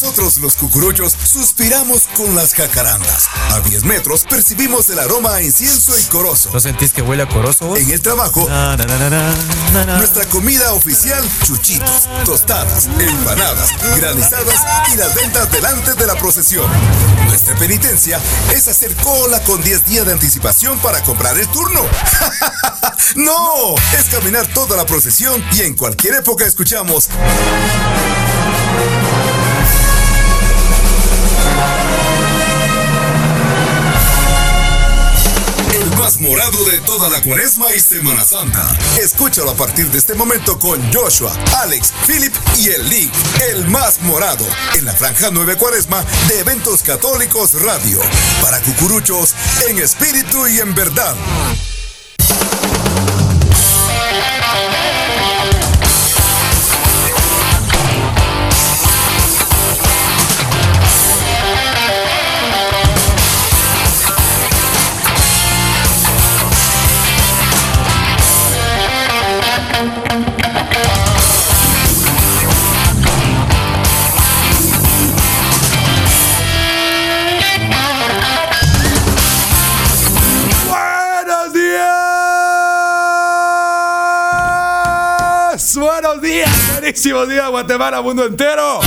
Nosotros los cucuruchos suspiramos con las jacarandas. A 10 metros percibimos el aroma a incienso y corozo. ¿No sentís que huele a corozo vos? En el trabajo, Na, na, na, nuestra comida oficial, chuchitos, tostadas, empanadas, granizadas y las ventas delante de la procesión. Nuestra penitencia es hacer cola con 10 días de anticipación para comprar el turno. ¡No! Es caminar toda la procesión y en cualquier época escuchamos El más morado de toda la cuaresma y Semana Santa. Escúchalo a partir de este momento con Joshua, Alex, Philip y el Link, el más morado, en la franja 9 cuaresma de Eventos Católicos Radio. Para cucuruchos, en espíritu y en verdad. ¡Buenísimos días, Guatemala, mundo entero!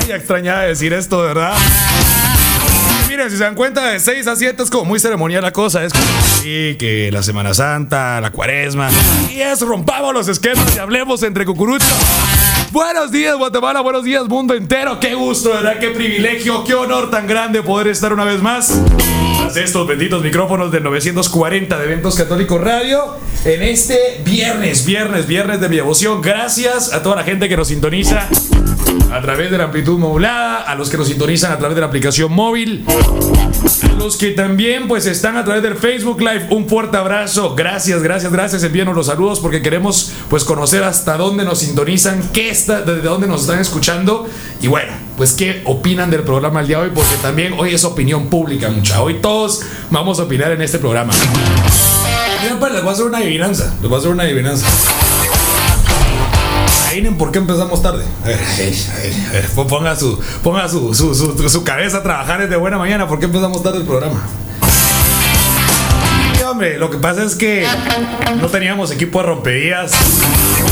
Ay, extrañaba decir esto, ¿verdad? Miren, si se dan cuenta, de 6 a 7 es como muy ceremonial la cosa. Es como sí, que la Semana Santa, la Cuaresma. Y es rompamos los esquemas y hablemos entre cucuruchos. Buenos días, Guatemala. Buenos días, mundo entero. Qué gusto, ¿verdad? Qué privilegio, qué honor tan grande poder estar una vez más tras estos benditos micrófonos del 940 de Eventos Católicos Radio en este viernes, viernes, viernes de mi devoción. Gracias a toda la gente que nos sintoniza a través de la amplitud modulada, a los que nos sintonizan a través de la aplicación móvil, a los que también pues están a través del Facebook Live. Un fuerte abrazo. Gracias, gracias, gracias. Envíenos los saludos porque queremos pues conocer hasta dónde nos sintonizan, qué está, desde dónde nos están escuchando y bueno, pues qué opinan del programa el día de hoy porque también hoy es opinión pública, mucha. Hoy todos vamos a opinar en este programa. Miren, pues les voy a hacer una adivinanza. Les voy a hacer una adivinanza. Adivinen por qué empezamos tarde. A ver, a ver, a ver, a ver, Ponga, su, ponga su, su, su- su cabeza a trabajar desde buena mañana. ¿Por qué empezamos tarde el programa? Sí, hombre, lo que pasa es que no teníamos equipo de rompedías.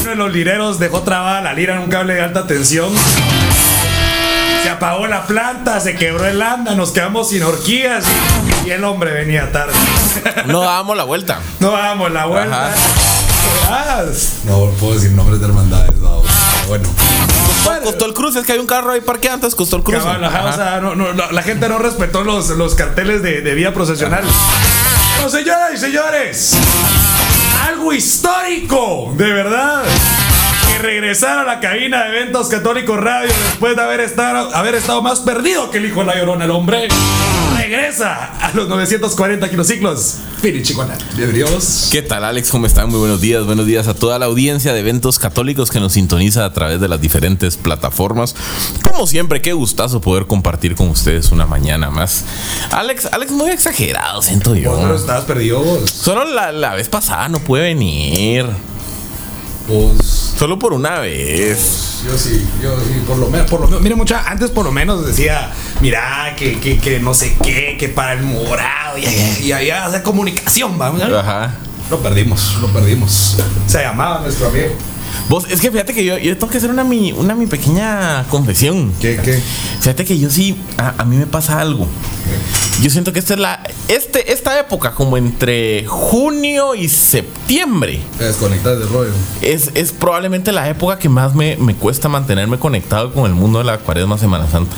Uno de los lireros dejó trabada la lira en un cable de alta tensión. Se apagó la planta, se quebró el anda, nos quedamos sin horquillas y, y el hombre venía tarde. No dábamos la vuelta. No damos la vuelta. Ajá. No puedo decir nombres de hermandades, vamos. Bueno. Costó el cruce, es que hay un carro ahí parqueado antes, costó el cruce. Cabal, ajá, o sea, no, no, la, la gente no respetó los, los carteles de, de vía procesional. No, señoras y señores, algo histórico, de verdad. Que regresar a la cabina de eventos católicos radio después de haber estado, haber estado más perdido que el hijo de la llorona, el hombre. Regresa a los 940 kilociclos. Fili Chicona, bienvenidos. ¿Qué tal, Alex? ¿Cómo están? Muy buenos días. Buenos días a toda la audiencia de eventos católicos que nos sintoniza a través de las diferentes plataformas. Como siempre, qué gustazo poder compartir con ustedes una mañana más. Alex, Alex, muy exagerado, siento yo. Vos no estabas perdido, vos. Solo la, la vez pasada no puede venir. Vos. Solo por una vez. Yo sí, yo sí, por lo menos, por lo menos, mire mucha, antes por lo menos decía, mira, que, que, que no sé qué, que para el morado, y, y, y había hacer comunicación, vamos. Ajá. Lo perdimos, lo perdimos. Se llamaba nuestro amigo. Vos, es que fíjate que yo, yo tengo que hacer una mi, una mi pequeña confesión. ¿Qué, qué? Fíjate que yo sí, a, a mí me pasa algo. Yo siento que esta es la, este, esta época, como entre junio y septiembre, Te desconectas del rollo. es, es probablemente la época que más me, me cuesta mantenerme conectado con el mundo de la cuaresma Semana Santa.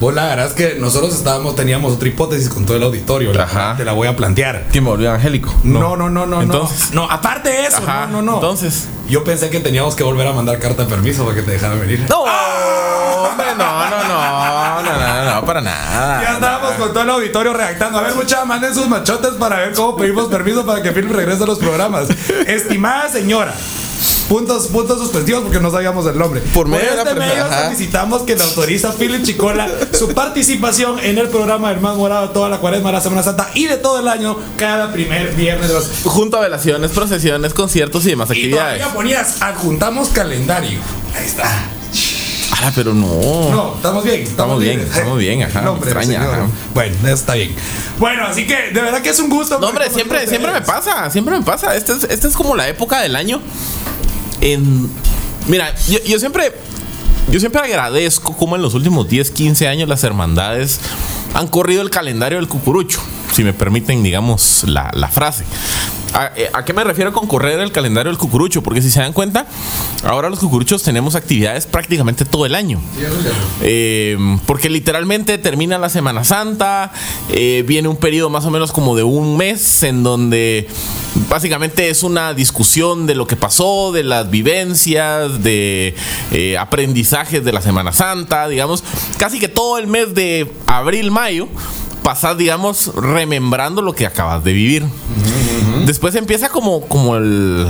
Vos la verdad es que nosotros estábamos, teníamos otra hipótesis con todo el auditorio. Ajá. Te la voy a plantear. Que me volvió angélico. No, no, no, no, Entonces, no. No, aparte de eso, Ajá, no, no, no. entonces. Yo pensé que teníamos que volver a mandar carta de permiso para que te dejaran venir. No, hombre, no, no, no, no, no, no, no, para nada. Ya estábamos con todo el auditorio redactando. A ver, muchachos, manden sus machotes para ver cómo pedimos permiso para que Phil regrese a los programas. Estimada señora. Puntos, puntos suspensivos porque no sabíamos el nombre. Por medio de la este medio solicitamos que le autoriza a Philip Chicola su participación en el programa del morado toda la cuaresma, la Semana Santa y de todo el año, cada primer viernes los. Junto a velaciones, procesiones, conciertos y demás Y actividades. todavía ponías, adjuntamos calendario. Ahí está. Ah, pero no. No, estamos bien. Estamos bien, estamos bien, ajá, No, hombre, extraña, ajá. Bueno, eso está bien. Bueno, así que de verdad que es un gusto. No, hombre, siempre, siempre me pasa, siempre me pasa. Esta es, esta es como la época del año. Mira, yo, yo siempre, yo siempre agradezco como en los últimos 10, 15 años las hermandades han corrido el calendario del cucurucho, si me permiten, digamos, la, la frase. ¿A, eh, ¿A qué me refiero con correr el calendario del cucurucho? Porque si se dan cuenta, ahora los cucuruchos tenemos actividades prácticamente todo el año. Eh, porque literalmente termina la Semana Santa, eh, viene un periodo más o menos como de un mes en donde básicamente es una discusión de lo que pasó, de las vivencias, de aprendizajes de la Semana Santa, digamos, casi que todo el mes de abril, mayo. Pasas, digamos, remembrando lo que acabas de vivir. Después empieza como, como el,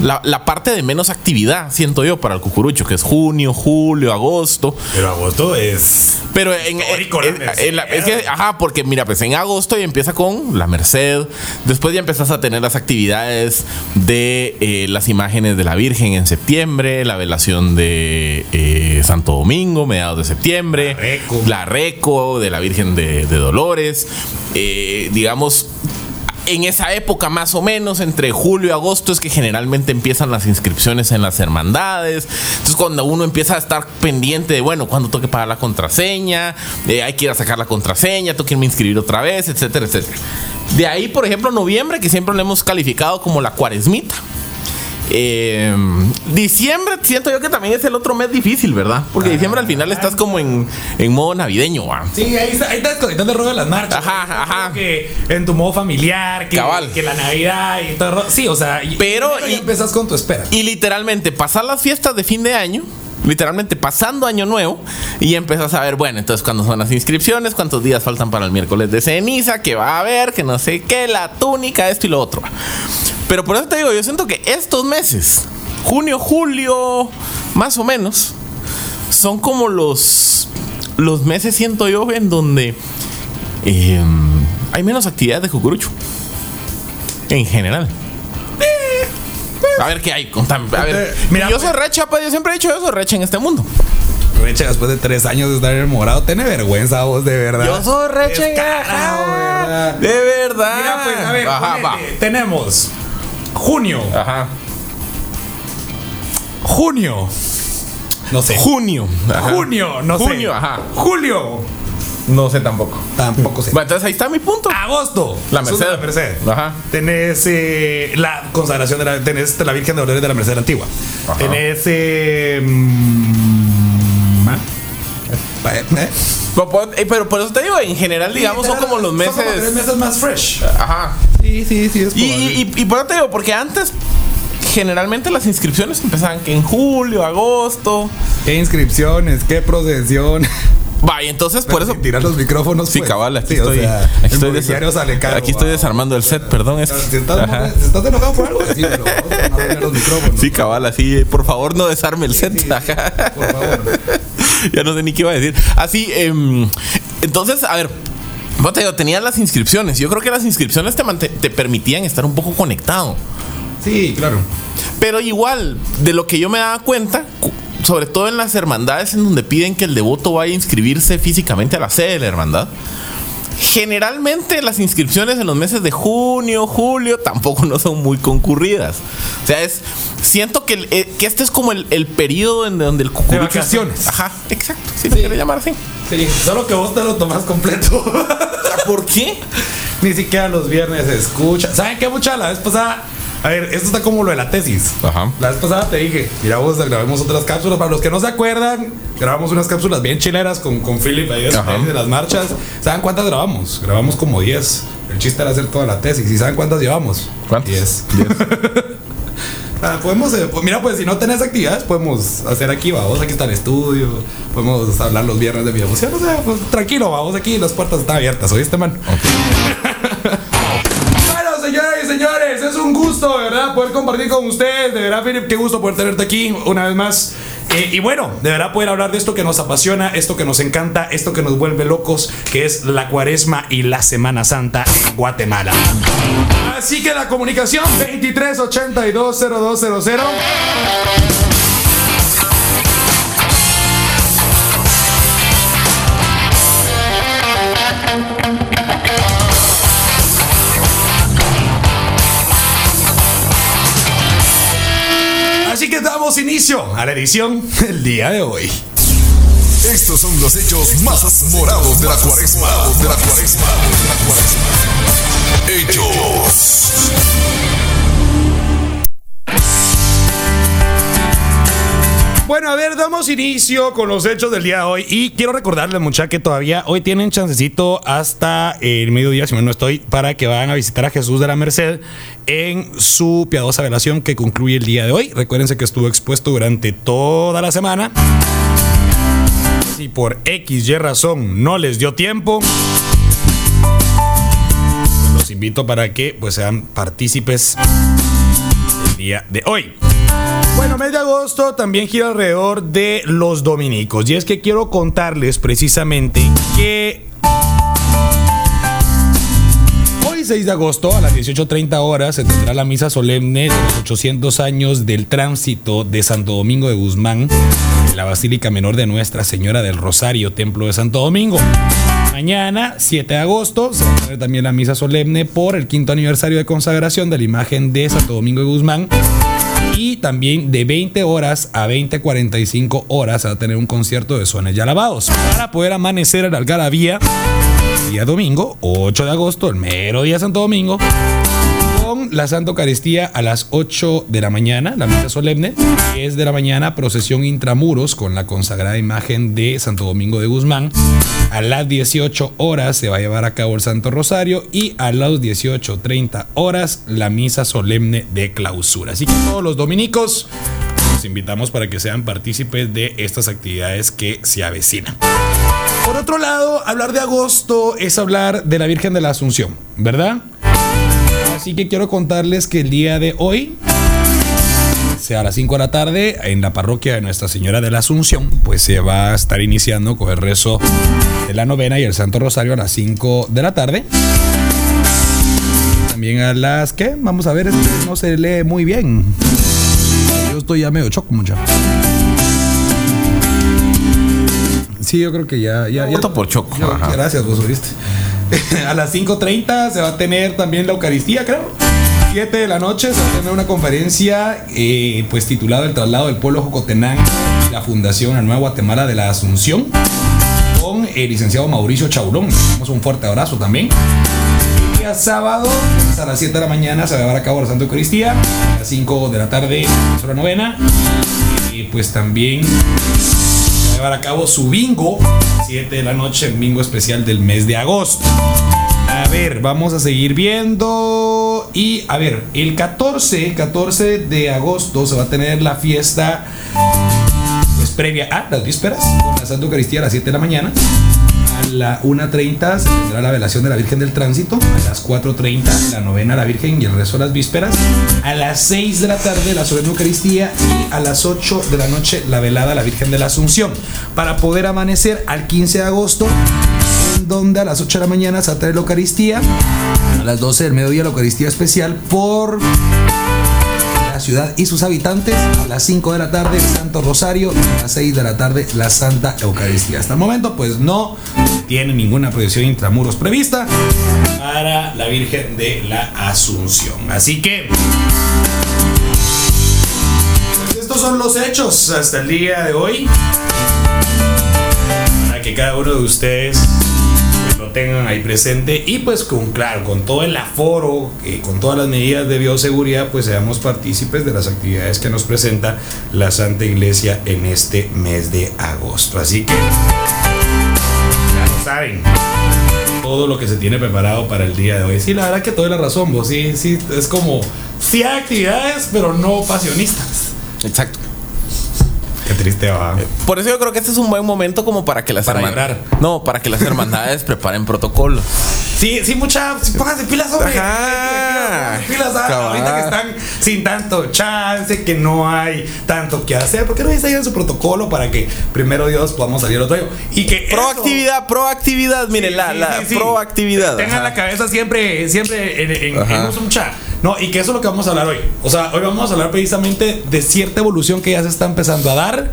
la, la parte de menos actividad, siento yo, para el cucurucho, que es junio, julio, agosto. Pero agosto es. Pero en, Histórico, en- la en- en la- es que, ajá, porque mira, pues en agosto ya empieza con la Merced, después ya empezás a tener las actividades de eh, las imágenes de la Virgen en septiembre, la velación de eh, Santo Domingo, mediados de septiembre, La Reco. la Reco de la Virgen de, de Dolores, eh, digamos, en esa época más o menos, entre julio y agosto, es que generalmente empiezan las inscripciones en las hermandades. Entonces cuando uno empieza a estar pendiente de, bueno, cuando tengo que pagar la contraseña, eh, hay que ir a sacar la contraseña, tengo que irme a inscribir otra vez, etcétera, etcétera. De ahí, por ejemplo, noviembre, que siempre lo hemos calificado como la cuaresmita. Eh, diciembre siento yo que también es el otro mes difícil, ¿verdad? Porque diciembre al final estás como en, en modo navideño, ¿va? Sí, ahí está, ahí está desconectando el rollo de las marchas. Ajá, ajá. Que en tu modo familiar, que, Cabal. que la Navidad y todo. Sí, o sea. Pero- y y- empezás con tu espera. Y literalmente pasar las fiestas de fin de año, literalmente pasando año nuevo, y empezás a ver, bueno, entonces cuándo son las inscripciones, cuántos días faltan para el miércoles de ceniza, que va a haber, que no sé qué, la túnica, esto y lo otro. Pero por eso te digo, yo siento que estos meses, junio, julio, más o menos, son como los, los meses, siento yo, en donde eh, hay menos actividades de cucurucho. En general. A ver qué hay, contame. A ver, Eh, mira, yo soy pues- recha, pues yo siempre he dicho yo soy recha en este mundo. Recha, después de tres años de estar enamorado, tiene vergüenza vos, de verdad. Yo soy recha Descarado, ¿verdad? De verdad. Mira, pues, a ver, Ajá, va. ponete, tenemos junio, Ajá. junio, no sé, Junio. Ajá. junio, no sé, Junio, ajá. julio, No sé tampoco. tampoco sé. Bueno, entonces ahí está mi punto. Agosto, La Merced. La Merced. Ajá. Tenés eh, la consagración de la, tenés la Virgen de Dolores de la Merced Antigua. Ajá. Tenés eh, mm, ma- eh, eh, Pero, por- eh, pero por eso te digo, en general, digamos, son como los Son como tres meses. meses más fresh. Ajá. Sí, sí, sí, es y, y por eso te digo, porque antes generalmente las inscripciones empezaban que en julio, agosto. ¿Qué inscripciones? ¿Qué procesión? Va, y entonces por eso. Tirar los micrófonos. Sí, pues. cabal, aquí Sí, o estoy. sea, aquí estoy, sale caro, aquí estoy desarmando el set, perdón. es- Si estás, Ajá. si estás enojado por algo, sí, pero vamos a los micrófonos. Sí, cabal, así, por favor, no desarme el set. sí, por favor. ya no sé ni qué iba a decir. Así, em, entonces, a ver. vos te digo, tenías las inscripciones. Yo creo que las inscripciones te, permitían estar un poco conectado. Sí, claro. Pero igual, de lo que yo me daba cuenta, cu- sobre todo en las hermandades en donde piden que el devoto vaya a inscribirse físicamente a la sede de la hermandad, generalmente las inscripciones en los meses de junio, julio, tampoco no son muy concurridas. O sea, es. Siento que, el- eh, que este es como el, el periodo en donde el cucurucho. vacaciones. Ajá, exacto. Si lo quieres llamar así. Sí, solo que vos te lo tomás completo. ¿Por qué? Ni siquiera los viernes se escucha. ¿Saben qué, mucha? La vez pasada. A ver, esto está como lo de la tesis. Ajá. La vez pasada te dije, mira vos, grabemos otras cápsulas. Para los que no se acuerdan, grabamos unas cápsulas bien chileras con, con Philip ahí de, las marchas. ¿Saben cuántas grabamos? Grabamos como 10. El chiste era hacer toda la tesis. ¿Y saben cuántas llevamos? ¿Cuántas? 10. Ah, podemos, eh, pues mira, pues si no tenés actividades, podemos hacer aquí, vamos, aquí está el estudio, podemos hablar los viernes de mi devoción, o sea, pues tranquilo, vamos aquí, las puertas están abiertas, ¿oíste, man? Bueno, señoras y señores, es un gusto, verdad, poder compartir con ustedes. De verdad, Philip, qué gusto poder tenerte aquí una vez más. Eh, y bueno, de verdad poder hablar de esto que nos apasiona, esto que nos encanta, esto que nos vuelve locos, que es la cuaresma y la Semana Santa en Guatemala. Así que la comunicación 23820200. Inicio a la edición del día de hoy. Estos son los hechos más morados de la cuaresma. De la cuaresma. De la cuaresma. Hechos. Bueno, a ver, damos inicio con los hechos del día de hoy. Y quiero recordarles, muchachos, que todavía hoy tienen chancecito hasta el mediodía, si no estoy, para que vayan a visitar a Jesús de la Merced en su piadosa velación que concluye el día de hoy. Recuérdense que estuvo expuesto durante toda la semana. Si por X y razón no les dio tiempo, los invito para que pues, sean partícipes el día de hoy. Bueno, mes de agosto también gira alrededor de los dominicos. Y es que quiero contarles precisamente que hoy 6 de agosto a las 18.30 horas se tendrá la misa solemne de los 800 años del tránsito de Santo Domingo de Guzmán, en la Basílica Menor de Nuestra Señora del Rosario, Templo de Santo Domingo. Mañana, 7 de agosto, se va a tener también la misa solemne por el quinto aniversario de consagración de la imagen de Santo Domingo de Guzmán y también de 20 horas a 20.45 horas a tener un concierto de sones y alabados. Para poder amanecer en la algarabía día domingo 8 de agosto, el mero día Santo Domingo con la Santa Eucaristía a las 8 de la mañana, la misa solemne, 10 de la mañana, procesión intramuros con la consagrada imagen de Santo Domingo de Guzmán. A las 18 horas se va a llevar a cabo el Santo Rosario y a las 18.30 horas la misa solemne de clausura. Así que todos los dominicos los invitamos para que sean partícipes de estas actividades que se avecinan. Por otro lado, hablar de agosto es hablar de la Virgen de la Asunción, ¿verdad? Así que quiero contarles que el día de hoy, sea a las 5 de la tarde, en la parroquia de Nuestra Señora de la Asunción, pues se va a estar iniciando con el rezo de la novena y el Santo Rosario a las 5 de la tarde. También a las que, vamos a ver, es que no se lee muy bien. Yo estoy ya medio choco, mucho. Sí, yo creo que ya. ya, ya por Choco. gracias, vos oíste. a las 5.30 se va a tener también la Eucaristía, creo. 7 de la noche se va a tener una conferencia eh, pues titulada El traslado del pueblo Jocotenán, la Fundación La Nueva Guatemala de la Asunción, con el licenciado Mauricio Chaurón. Damos un fuerte abrazo también. El día sábado, pues, a las 7 de la mañana, se va a llevar a cabo la Santa Eucaristía. A las 5 de la tarde, hora novena. Y pues también a llevar a cabo su bingo. 7 de la noche, bingo especial del mes de agosto. A ver, vamos a seguir viendo. Y a ver, el 14, 14 de agosto se va a tener la fiesta pues, previa a las vísperas, con la Santa Eucaristía a las 7 de la mañana. La 1.30 se tendrá la velación de la Virgen del Tránsito. A las 4.30 la novena la Virgen y el resto de las vísperas. A las 6 de la tarde la solemne Eucaristía. Y a las 8 de la noche la velada la Virgen de la Asunción. Para poder amanecer al 15 de agosto en donde a las 8 de la mañana se va a traer la Eucaristía, a las 12 del mediodía la Eucaristía especial por ciudad y sus habitantes, a las 5 de la tarde el Santo Rosario y a las 6 de la tarde la Santa Eucaristía. Hasta el momento pues no tiene ninguna proyección intramuros prevista para la Virgen de la Asunción. Así que... pues, estos son los hechos hasta el día de hoy para que cada uno de ustedes tengan ahí presente y pues con claro, con todo el aforo, eh, con todas las medidas de bioseguridad, pues seamos partícipes de las actividades que nos presenta la Santa Iglesia en este mes de agosto. Así que ya lo saben. Todo lo que se tiene preparado para el día de hoy. Sí, la verdad que toda la razón, vos. Sí, sí, es como. Sí hay actividades, pero no pasionistas. Exacto. Qué triste va. Por eso yo creo que este es un buen momento como para que las Para herman- llorar. No, para que las hermandades preparen protocolos. Sí, sí, mucha. sí, pónganse pilas, hombre. Ajá. Pónganse Pilas, ah, ahorita que están sin tanto chance, que no hay tanto que hacer. ¿Por qué no en su protocolo para que primero Dios podamos salir otro año? Y que. eso- Proactividad, proactividad. Miren, Sí, la, sí, la sí, proactividad. Tengan la cabeza siempre, siempre en, en, en un mucha. No, y que eso es lo que vamos a hablar hoy. O sea, hoy vamos a hablar precisamente de cierta evolución que ya se está empezando a dar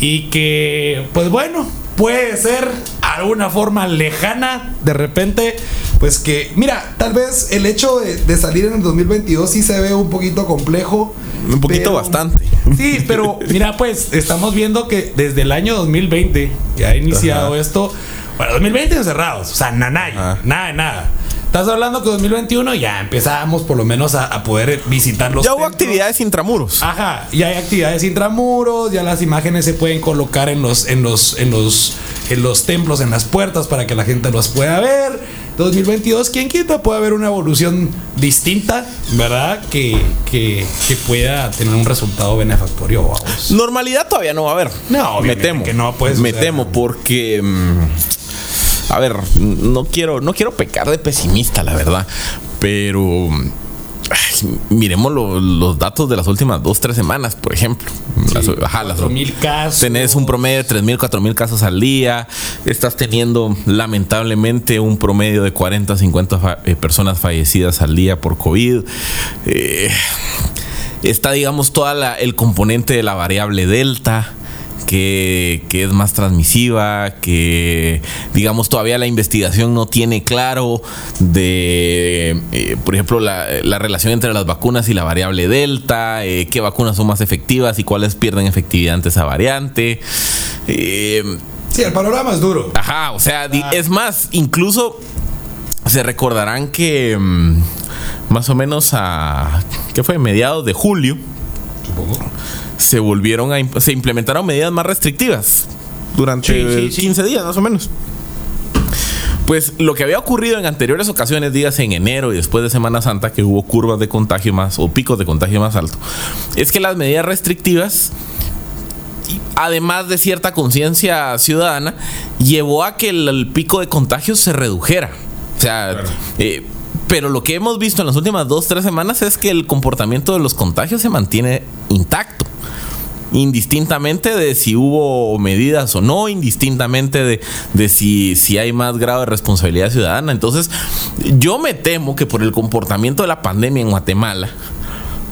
y que, pues bueno, puede ser alguna forma lejana de repente. Pues que, mira, tal vez el hecho de, de salir en el 2022 sí se ve un poquito complejo. Un poquito bastante. Sí, pero mira, pues estamos viendo que desde el año 2020 que ha iniciado esto, bueno, 2020 encerrados, o sea, nada, Ah. nada, nada. Estás hablando que 2021 ya empezábamos por lo menos a, a poder visitar los Ya hubo templos. actividades intramuros. Ajá, ya hay actividades intramuros, ya las imágenes se pueden colocar en los, en los, en los, en los templos, en las puertas para que la gente los pueda ver. 2022, quien quita puede haber una evolución distinta, ¿verdad? Que, que, que pueda tener un resultado benefactorio, vamos. Normalidad todavía no va a haber. No, me temo. que no, pues, me o sea- temo porque. mm, a ver, no quiero, no quiero pecar de pesimista, la verdad. Pero. ay, miremos lo- los datos de las últimas dos, tres semanas, por ejemplo. Las- ajá, las- 4.000 casos. Tenés un promedio de 3.000, 4.000 casos al día. Estás teniendo, lamentablemente, un promedio de 40, 50 fa- eh, personas fallecidas al día por COVID. Eh, está, digamos, toda la- el componente de la variable Delta. Que, que es más transmisiva, que digamos todavía la investigación no tiene claro de, eh, por ejemplo, la, la relación entre las vacunas y la variable Delta, eh, qué vacunas son más efectivas y cuáles pierden efectividad ante esa variante. Eh, Sí, el panorama es duro. Ajá, o sea, es más, incluso se recordarán que mm, más o menos a, ¿qué fue? Mediados de julio, se volvieron a, imp- se implementaron medidas más restrictivas durante Sí, sí, sí. 15 días más o menos. Pues lo que había ocurrido en anteriores ocasiones, días en enero y después de Semana Santa, que hubo curvas de contagio más o picos de contagio más alto, es que las medidas restrictivas además de cierta conciencia ciudadana, llevó a que el, el pico de contagios se redujera. O sea, eh, pero lo que hemos visto en las últimas dos, tres semanas es que el comportamiento de los contagios se mantiene intacto. Indistintamente de si hubo medidas o no, indistintamente de, de si, si hay más grado de responsabilidad ciudadana. Entonces, yo me temo que por el comportamiento de la pandemia en Guatemala,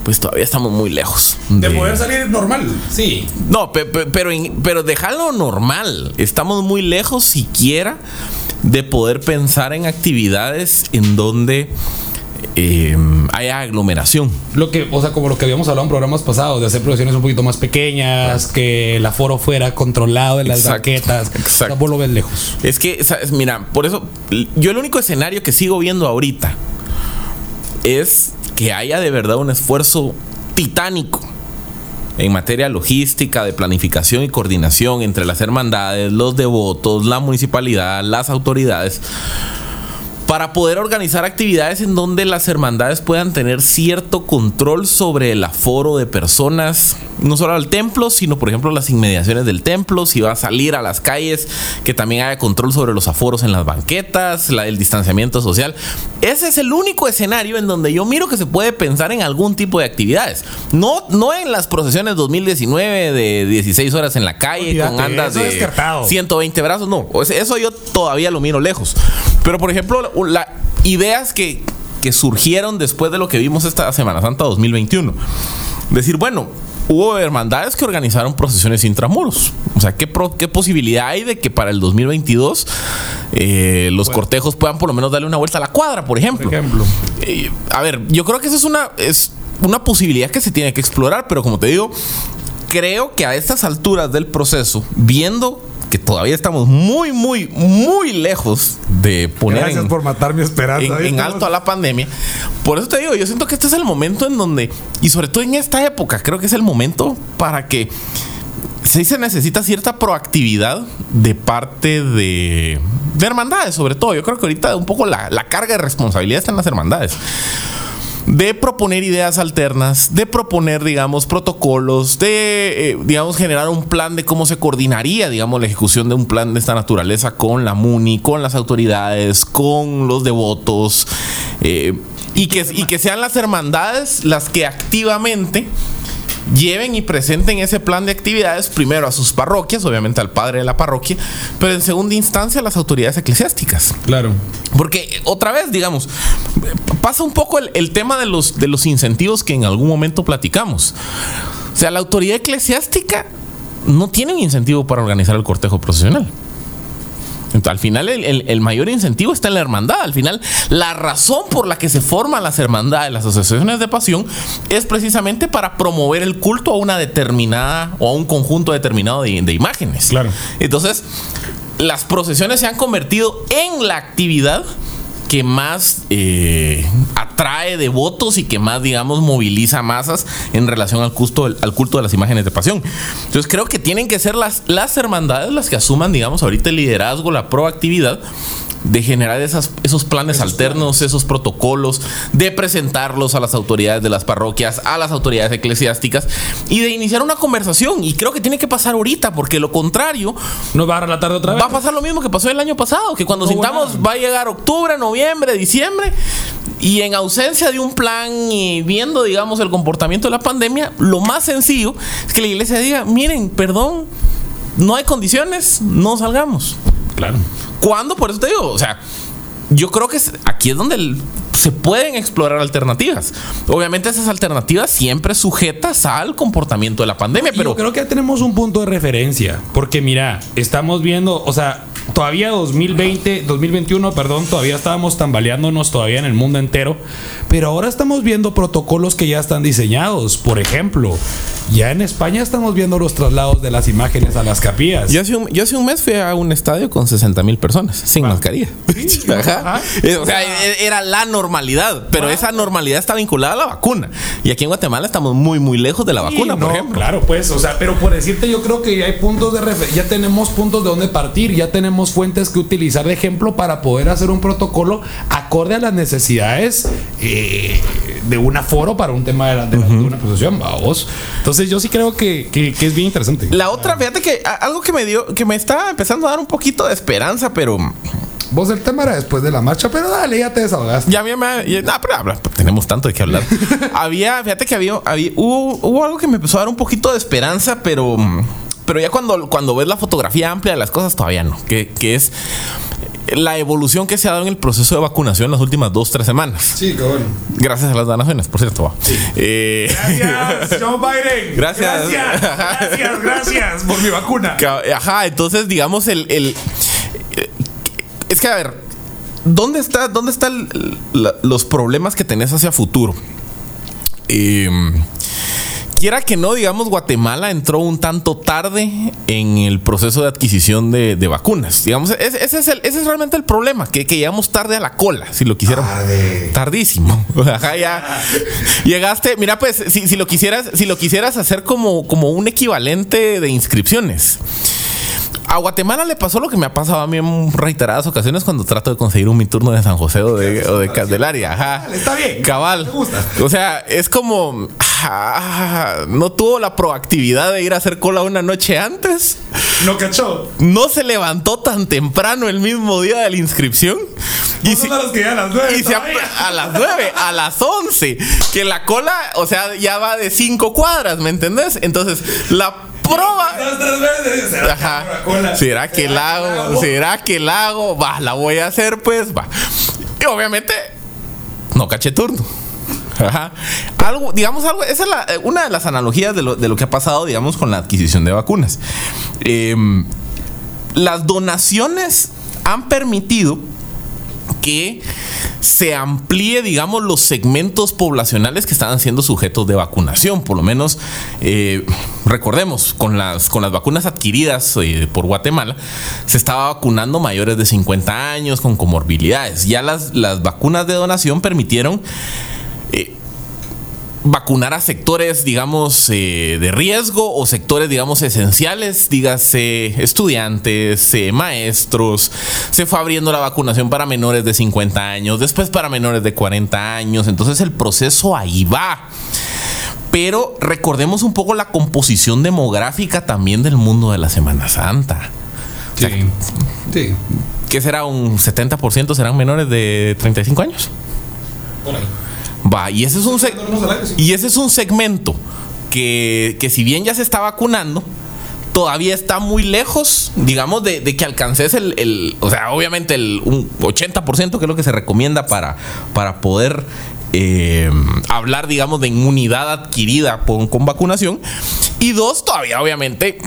pues todavía estamos muy lejos. De poder salir normal, sí. No, pe- pe- pero, pero dejarlo normal. Estamos muy lejos siquiera de poder pensar en actividades en donde eh, haya aglomeración. Lo que, o sea, como lo que habíamos hablado en programas pasados, de hacer producciones un poquito más pequeñas, que el aforo fuera controlado en las Exacto, banquetas. exacto. Vos lo ves lejos. Es que, ¿sabes? mira, por eso yo el único escenario que sigo viendo ahorita es que haya de verdad un esfuerzo titánico en materia logística, de planificación y coordinación entre las hermandades, los devotos, la municipalidad, las autoridades, para poder organizar actividades en donde las hermandades puedan tener cierto control sobre el aforo de personas, no solo al templo, sino por ejemplo las inmediaciones del templo, si va a salir a las calles, que también haya control sobre los aforos en las banquetas, la, el distanciamiento social. Ese es el único escenario en donde yo miro que se puede pensar en algún tipo de actividades. No, no en las procesiones 2019 de 16 horas en la calle Olvídate, con andas de descartado. 120 brazos, no. Eso yo todavía lo miro lejos. Pero, por ejemplo, las ideas que, que surgieron después de lo que vimos esta Semana Santa 2021. Decir, bueno, hubo hermandades que organizaron procesiones intramuros. O sea, ¿qué, pro- qué posibilidad hay de que para el 2022 eh, los cortejos puedan por lo menos darle una vuelta a la cuadra, por ejemplo? Por ejemplo. Eh, a ver, yo creo que eso es una, es una posibilidad que se tiene que explorar, pero como te digo, creo que a estas alturas del proceso, viendo que todavía estamos muy, muy, muy lejos de poner Gracias en, por matar mi esperanza. en- alto a la pandemia. Por eso te digo, yo siento que este es el momento en donde, y sobre todo en esta época, creo que es el momento para que sí se necesita cierta proactividad de parte de, de hermandades, sobre todo. Yo creo que ahorita un poco la, la carga de responsabilidad está en las hermandades. De proponer ideas alternas, de proponer, digamos, protocolos, de, eh, digamos, generar un plan de cómo se coordinaría, digamos, la ejecución de un plan de esta naturaleza con la MUNI, con las autoridades, con los devotos, eh, y, que, y que sean las hermandades las que activamente lleven y presenten ese plan de actividades primero a sus parroquias, obviamente al padre de la parroquia, pero en segunda instancia a las autoridades eclesiásticas. Claro. Porque eh, otra vez, digamos, pasa un poco el, el tema de los, de los incentivos que en algún momento platicamos. O sea, la autoridad eclesiástica no tiene un incentivo para organizar el cortejo procesional. Entonces, al final el, el- el mayor incentivo está en la hermandad. Al final la razón por la que se forman las hermandades, las asociaciones de pasión, es precisamente para promover el culto a una determinada o a un conjunto determinado de, de imágenes. Claro. Entonces, las procesiones se han convertido en la actividad que más eh, atrae devotos y que más, digamos, moviliza masas en relación al culto, al culto de las imágenes de pasión. Entonces creo que tienen que ser las, las hermandades las que asuman, digamos, ahorita el liderazgo, la proactividad de generar esas, esos planes alternos, esos protocolos, de presentarlos a las autoridades de las parroquias, a las autoridades eclesiásticas y de iniciar una conversación. Y creo que tiene que pasar ahorita, porque lo contrario Nos va a relatar otra vez. Va a pasar lo mismo que pasó el año pasado, que cuando No, sintamos va a llegar octubre, noviembre, diciembre, y en ausencia de un plan y viendo, digamos, el comportamiento de la pandemia, lo más sencillo es que la iglesia diga, miren, perdón, no hay condiciones, no salgamos. Claro. ¿Cuándo? Por eso te digo, o sea, yo creo que aquí es donde se pueden explorar alternativas. Obviamente esas alternativas siempre sujetas al comportamiento de la pandemia, Pero pero creo que ya tenemos un punto de referencia. Porque mira, estamos viendo, o sea, todavía 2020, 2021, perdón, todavía estábamos tambaleándonos todavía en el mundo entero. Pero ahora estamos viendo protocolos que ya están diseñados. Por ejemplo, ya en España estamos viendo los traslados de las imágenes a las capillas. Yo hace, un, yo hace un mes fui a un estadio con 60 mil personas, sin mascarilla. Ajá. Ajá. Eh, O sea, e- era la normalidad, pero esa normalidad está vinculada a la vacuna. Y aquí en Guatemala estamos muy, muy lejos de la Sí, vacuna, por ejemplo. Claro, pues, o sea, pero por decirte, yo creo que ya hay puntos de referencia, ya tenemos puntos de donde partir, ya tenemos fuentes que utilizar de ejemplo para poder hacer un protocolo acorde a las necesidades eh, de un aforo para un tema de, la, de, la- de una procesión, vamos. Entonces, yo sí creo que, que- que es bien interesante. La otra, fíjate que a- algo que me dio, que me está empezando a dar un poquito de esperanza, pero Vos el tema era después de la marcha, pero dale, ya te desahogaste. ya me, me- ya- no, pero habla, tenemos tanto de qué hablar. había, fíjate que había, había- hubo, hubo algo que me empezó a dar un poquito de esperanza, pero, pero ya cuando, cuando ves la fotografía amplia de las cosas todavía no, que, que es la evolución que se ha dado en el proceso de vacunación las últimas dos, tres semanas. Sí, cabrón. Gracias a las donaciones, por cierto. Eh, Gracias, Joe Biden. Gracias. Gracias, gracias, gracias por mi vacuna. Ajá, entonces digamos el, el- eh, es que a ver, ¿dónde está, dónde están los problemas que tenés hacia futuro? Eh, quiera que no, digamos, Guatemala entró un tanto tarde en el proceso de adquisición de, de vacunas. Digamos, ese, ese es el- ese es realmente el problema, que, que llegamos tarde a la cola, si lo quisiéramos. Tarde. Tardísimo. Ajá, ya. Llegaste, mira, pues, si, si lo quisieras, si lo quisieras hacer como, como un equivalente de inscripciones. A Guatemala le pasó lo que me ha pasado a mí en reiteradas ocasiones cuando trato de conseguir un mi turno de San José o de, o de Candelaria. Ajá. Está bien. Cabal. Gusta. O sea, es como. ah, no tuvo la proactividad de ir a hacer cola una noche antes. No cachó. No se levantó tan temprano el mismo día de la inscripción. Y si- a las nueve y se todavía. ap- a las 9, a las 11, que la cola, o sea, ya va de 5 cuadras, ¿me entendés? Entonces, la Dos, tres veces. ¿Será que Ajá. Coca-Cola? ¿Será que la hago? ¿Será que la hago? Va, la voy a hacer, pues, va. Y obviamente, no caché turno. Ajá. Algo, digamos algo, esa es la- eh, una de las analogías de lo, de lo que ha pasado, digamos, con la adquisición de vacunas. Em, las donaciones han permitido que se amplíe, digamos, los segmentos poblacionales que estaban siendo sujetos de vacunación. Por lo menos, eh, recordemos, con las, con las vacunas adquiridas eh, por Guatemala, se estaba vacunando mayores de 50 años con comorbilidades. Ya las, las vacunas de donación permitieron vacunar a sectores, digamos, eh, de riesgo o sectores, digamos, esenciales, dígase estudiantes, eh, maestros. Se fue abriendo la vacunación para menores de 50 años, después para menores de 40 años. Entonces el proceso ahí va. Pero recordemos un poco la composición demográfica también del mundo de la Semana Santa. Sí. Sí. ¿Qué será? ¿Un 70% serán menores de 35 años? Por ahí. Va, y ese es un, y ese es un segmento que, que si bien ya se está vacunando, todavía está muy lejos, digamos, de, de que alcances el, el- o sea, obviamente el un 80%, que es lo que se recomienda para, para poder eh, hablar, digamos, de inmunidad adquirida con, con vacunación. Y dos, todavía, obviamente,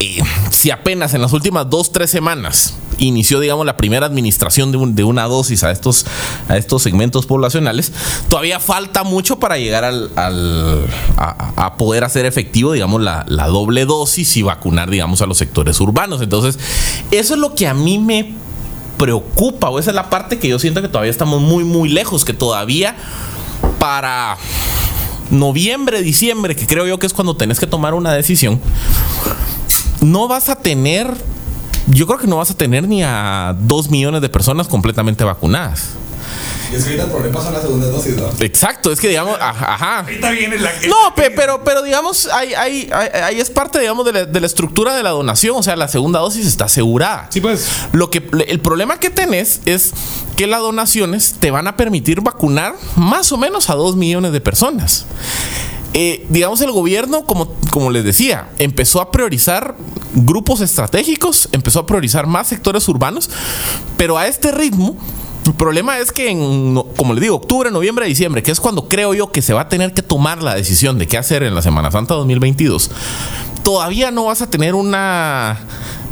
eh, si apenas en las últimas dos, tres semanas inició, digamos, la primera administración de, un- de una dosis a estos, a estos segmentos poblacionales, todavía falta mucho para llegar al, a poder hacer efectivo, digamos, la, la doble dosis y vacunar, digamos, a los sectores urbanos. Entonces, eso es lo que a mí me preocupa, o esa es la parte que yo siento que todavía estamos muy, muy lejos, que todavía para noviembre, diciembre, que creo yo que es cuando tenés que tomar una decisión, no vas a tener, yo creo que no vas a tener ni a dos millones de personas completamente vacunadas. Y es que ahorita el problema son las segundas dosis, ¿no? Exacto, es que digamos, aj- ajá. Ahorita viene la. No, pe- pero, pero digamos, ahí, ahí- ahí es parte, digamos, de la, de la estructura de la donación. O sea, la segunda dosis está asegurada. Sí, pues. Lo que el problema que tenés es que las donaciones te van a permitir vacunar más o menos a dos millones de personas. Eh, digamos, el gobierno, como, como les decía, empezó a priorizar grupos estratégicos, empezó a priorizar más sectores urbanos, pero a este ritmo, el problema es que, en, como les digo, octubre, noviembre, diciembre, que es cuando creo yo que se va a tener que tomar la decisión de qué hacer en la Semana Santa 2022, todavía no vas a tener una,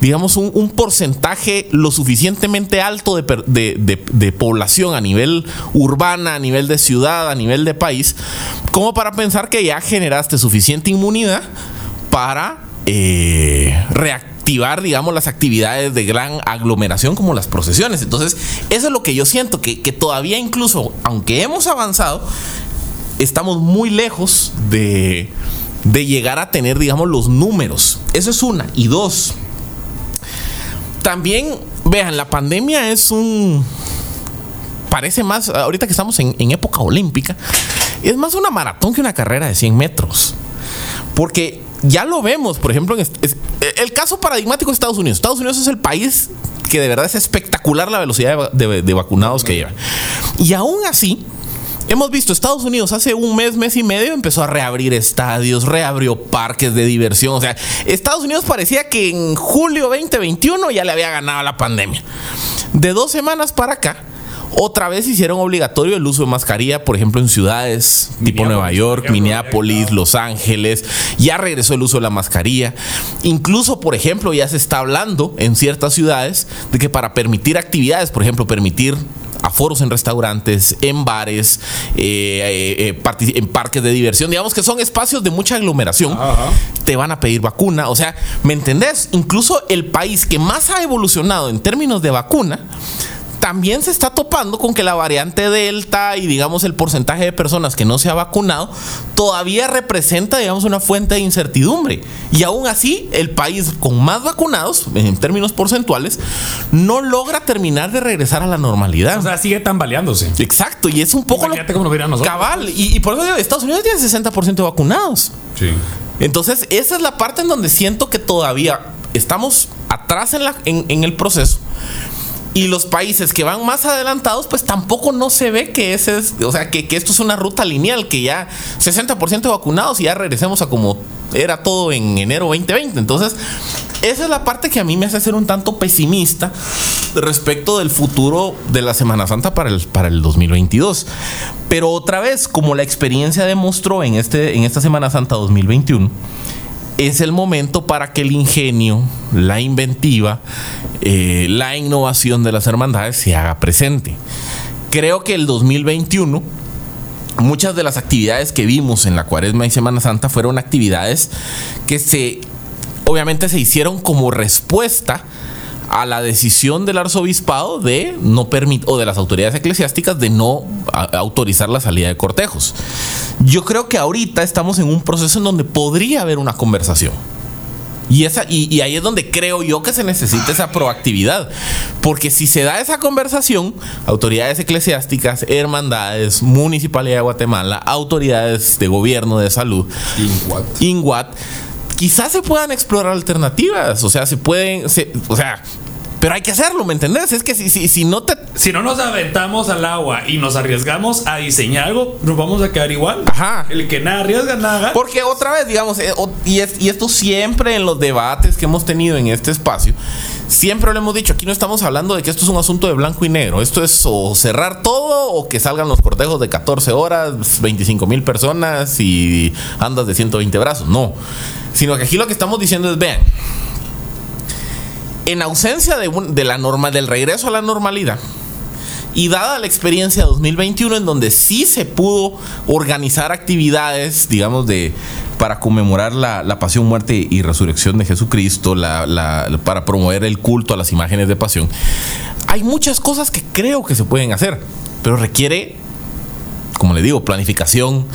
digamos, un, porcentaje lo suficientemente alto de- de población a nivel urbana, a nivel de ciudad, a nivel de país, como para pensar que ya generaste suficiente inmunidad para eh, reactivar, digamos, las actividades de gran aglomeración como las procesiones. Entonces, eso es lo que yo siento, que, que todavía incluso, aunque hemos avanzado, estamos muy lejos de, de llegar a tener, digamos, los números. Eso es una. Y dos, también, vean, la pandemia es un... Parece más, ahorita que estamos en, en época olímpica, es más una maratón que una carrera de 100 metros. Porque ya lo vemos, por ejemplo, en el caso paradigmático de Estados Unidos. Estados Unidos es el país que de verdad es espectacular la velocidad de, de vacunados que lleva. Y aún así, hemos visto Estados Unidos hace un mes, mes y medio empezó a reabrir estadios, reabrió parques de diversión. O sea, Estados Unidos parecía que en julio 2021 ya le había ganado la pandemia. De dos semanas para acá. Otra vez hicieron obligatorio el uso de mascarilla, por ejemplo, en ciudades tipo Nueva York, Minneapolis, Los Ángeles. Ya regresó el uso de la mascarilla. Incluso, por ejemplo, ya se está hablando en ciertas ciudades de que para permitir actividades, por ejemplo, permitir aforos en restaurantes, en bares, eh, eh, eh, en parques de diversión, digamos que son espacios de mucha aglomeración, Ajá. te van a pedir vacuna. O sea, ¿me entendés? Incluso el país que más ha evolucionado en términos de vacuna, también se está topando con que la variante Delta y digamos el porcentaje de personas que no se ha vacunado todavía representa digamos una fuente de incertidumbre. Y aún así, el país con más vacunados, en términos porcentuales, no logra terminar de regresar a la normalidad. O sea, sigue tambaleándose. Exacto, y es un poco lo- verán nosotros. cabal. Y, y por eso digo, Estados Unidos tiene 60% de vacunados. Sí. Entonces, esa es la parte en donde siento que todavía estamos atrás en, la, en, en el proceso. Y los países que van más adelantados, pues tampoco no se ve que ese es, o sea, que, que esto es una ruta lineal, que ya 60% de vacunados y ya regresemos a como era todo en enero 2020. Entonces, esa es la parte que a mí me hace ser un tanto pesimista respecto del futuro de la Semana Santa para el, para el 2022. Pero otra vez, como la experiencia demostró en, este, en esta Semana Santa 2021, es el momento para que el ingenio, la inventiva, eh, la innovación de las hermandades se haga presente. Creo que el 2021 muchas de las actividades que vimos en la Cuaresma y Semana Santa fueron actividades que se obviamente se hicieron como respuesta a la decisión del arzobispado de no permitir o de las autoridades eclesiásticas de no autorizar la salida de cortejos. Yo creo que ahorita estamos en un proceso en donde podría haber una conversación. Y, esa, y, y ahí es donde creo yo que se necesita esa proactividad. Porque si se da esa conversación, autoridades eclesiásticas, hermandades, Municipalidad de Guatemala, autoridades de gobierno de salud, INGUAT, quizás se puedan explorar alternativas. O sea, se pueden. se- o sea, pero hay que hacerlo, ¿me entendés? Es que si, si, si no te. Si no nos aventamos al agua y nos arriesgamos a diseñar algo, nos vamos a quedar igual. Ajá. El que nada arriesga, nada. Porque otra vez, digamos, eh, y, es- y esto siempre en los debates que hemos tenido en este espacio, siempre lo hemos dicho, aquí no estamos hablando de que esto es un asunto de blanco y negro, esto es o cerrar todo o que salgan los cortejos de 14 horas, 25 mil personas y andas de 120 brazos, no, sino que aquí lo que estamos diciendo es, vean, en ausencia de, de la norma, del regreso a la normalidad, y dada la experiencia 2021 en donde sí se pudo organizar actividades, digamos, de para conmemorar la, pasión, muerte y resurrección de Jesucristo, para promover el culto a las imágenes de pasión, hay muchas cosas que creo que se pueden hacer, pero requiere, como le digo, planificación,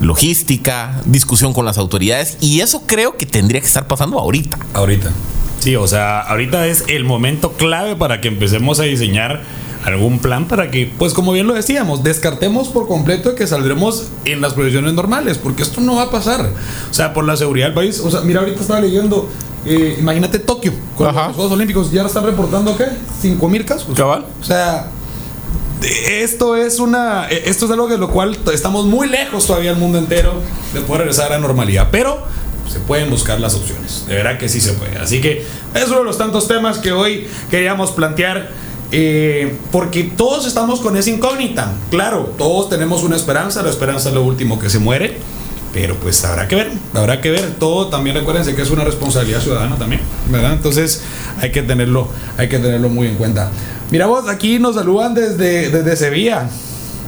logística, discusión con las autoridades, y eso creo que tendría que estar pasando ahorita. Ahorita. Sí, o sea, ahorita es el momento clave para que empecemos a diseñar algún plan para que, pues como bien lo decíamos, descartemos por completo que saldremos en las proyecciones normales, porque esto no va a pasar. O sea, por la seguridad del país. O sea, mira, ahorita estaba leyendo, eh, imagínate Tokio, con Ajá. los Juegos Olímpicos, ya están reportando, ¿qué? 5 mil casos. Cabal. O sea, esto es una eh, esto es algo de lo cual estamos muy lejos todavía el mundo entero de poder regresar a la normalidad, pero se pueden buscar las opciones. De verdad que sí se puede. Así que es uno de los tantos temas que hoy queríamos plantear. eh, porque todos estamos con esa incógnita. Claro, todos tenemos una esperanza. La esperanza es lo último que se muere. Pero pues habrá que ver, habrá que ver. Todo también recuérdense que es una responsabilidad ciudadana también, ¿verdad? Entonces hay que tenerlo, hay que tenerlo muy en cuenta. Mira vos, aquí nos saludan desde, desde Sevilla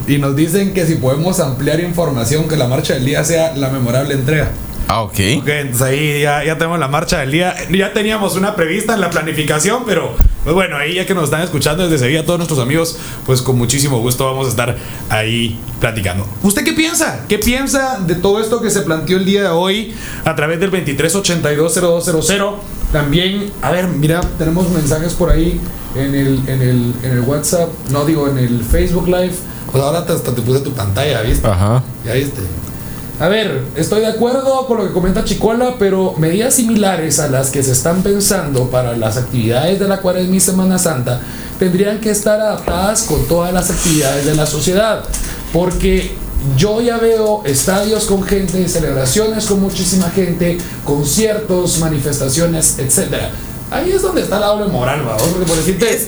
y nos dicen que si podemos ampliar información, que la marcha del día sea la memorable entrega. Ah, ok. Ok, entonces ahí ya, ya tenemos la marcha del día. Ya teníamos una prevista en la planificación, pero pues bueno, ahí ya que nos están escuchando desde Sevilla, todos nuestros amigos, pues con muchísimo gusto vamos a estar ahí platicando. ¿Usted qué piensa? ¿Qué piensa de todo esto que se planteó el día de hoy a través del 23820200? También, a ver, mira, tenemos mensajes por ahí en el, en el, en el WhatsApp, no digo en el Facebook Live. Pues ahora hasta te puse tu pantalla, ¿viste? Ajá. Ya viste. A ver, estoy de acuerdo con lo que comenta Chicola, pero medidas similares a las que se están pensando para las actividades de la Cuaresma y Semana Santa tendrían que estar adaptadas con todas las actividades de la sociedad, porque yo ya veo estadios con gente, celebraciones con muchísima gente, conciertos, manifestaciones, etcétera. Ahí es donde está la doble moral, ¿va? Porque por decirte,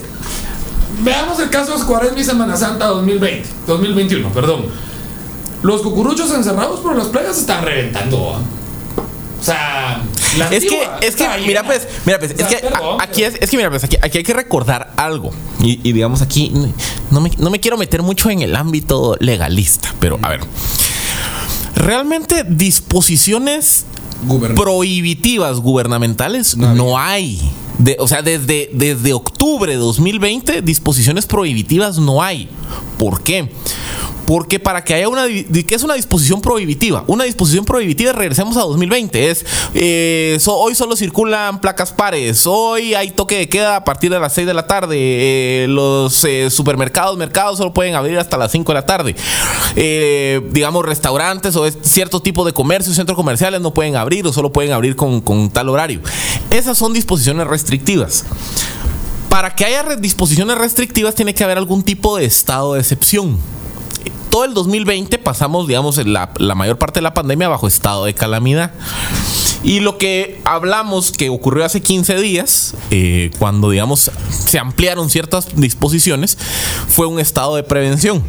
veamos el caso de Cuaresma y Semana Santa 2020, 2021, perdón. Los cucuruchos encerrados por las playas están reventando. ¿ah? O sea, la Es que, es que, mira pues, mira pues, O es que a- aquí es, es que mira pues, aquí, aquí hay que recordar algo. Y, y digamos aquí, no me, no me quiero meter mucho en el ámbito legalista, pero a ver. Realmente disposiciones Gubern- prohibitivas gubernamentales No hay. De- o sea, desde, desde octubre de 2020, disposiciones prohibitivas no hay. ¿Por qué? Porque para que haya una... ¿Qué es una disposición prohibitiva? Una disposición prohibitiva, regresemos a 2020, es... eh, so- hoy solo circulan placas pares, hoy hay toque de queda a partir de las 6 de la tarde, eh, los eh, supermercados, mercados solo pueden abrir hasta las 5 de la tarde. Eh, digamos, restaurantes o cierto tipo de comercios, centros comerciales no pueden abrir o solo pueden abrir con, con tal horario. Esas son disposiciones restrictivas. Para que haya disposiciones restrictivas tiene que haber algún tipo de estado de excepción. Todo el 2020 pasamos, digamos, en la, la mayor parte de la pandemia bajo estado de calamidad. Y lo que hablamos que ocurrió hace 15 días, eh, cuando, digamos, se ampliaron ciertas disposiciones, fue un estado de prevención.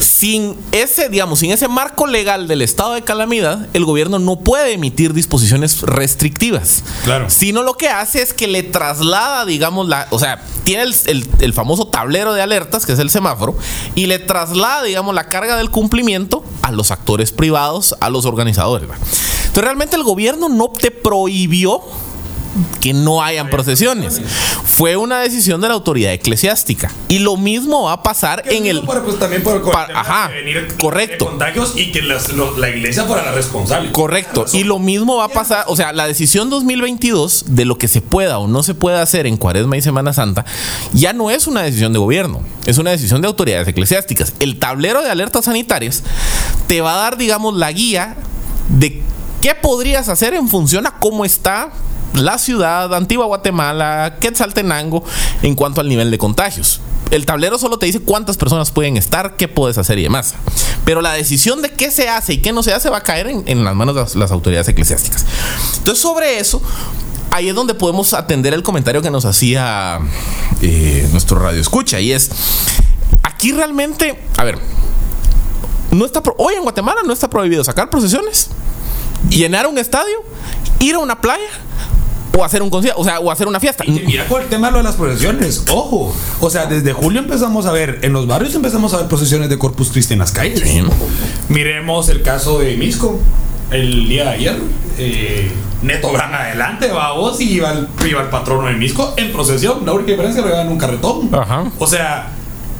Sin ese, digamos, sin ese marco legal del estado de calamidad, el gobierno no puede emitir disposiciones restrictivas. Claro. Sino lo que hace es que le traslada, digamos, la. O sea, tiene el, el- el famoso tablero de alertas, que es el semáforo, y le traslada, digamos, la carga del cumplimiento a los actores privados, a los organizadores. Entonces, realmente el gobierno no te prohibió que no hayan procesiones. Fue una decisión de la autoridad eclesiástica. Y lo mismo va a pasar Que en el. por- pues, también por por Pa- el tema ajá, correcto. contagios y que las- lo- la iglesia fuera la responsable. Correcto. Y lo mismo va a pasar, o sea, la decisión 2022 de lo que se pueda o no se pueda hacer en Cuaresma y Semana Santa ya no es una decisión de gobierno, es una decisión de autoridades eclesiásticas. El tablero de alertas sanitarias te va a dar, digamos, la guía de qué podrías hacer en función a cómo está la ciudad, Antigua Guatemala, Quetzaltenango, en cuanto al nivel de contagios. El tablero solo te dice cuántas personas pueden estar, qué puedes hacer y demás. Pero la decisión de qué se hace y qué no se hace va a caer en, las manos de las, autoridades eclesiásticas. Entonces, sobre eso, ahí es donde podemos atender el comentario que nos hacía eh, nuestro radio escucha. Y es, aquí realmente, a ver, no está hoy en Guatemala no está prohibido sacar procesiones, llenar un estadio, ir a una playa, o hacer un concierto, o sea, o hacer una fiesta. Y mira con el tema de las procesiones, ojo. O sea, desde julio empezamos a ver, en los barrios empezamos a ver procesiones de Corpus Christi en las calles. Miremos el caso de Misco, el día de ayer. Eh, Neto Gran adelante, va vos, y iba el, iba el patrono de Misco en procesión. La única diferencia es que lo llevan en un carretón. Ajá. O sea,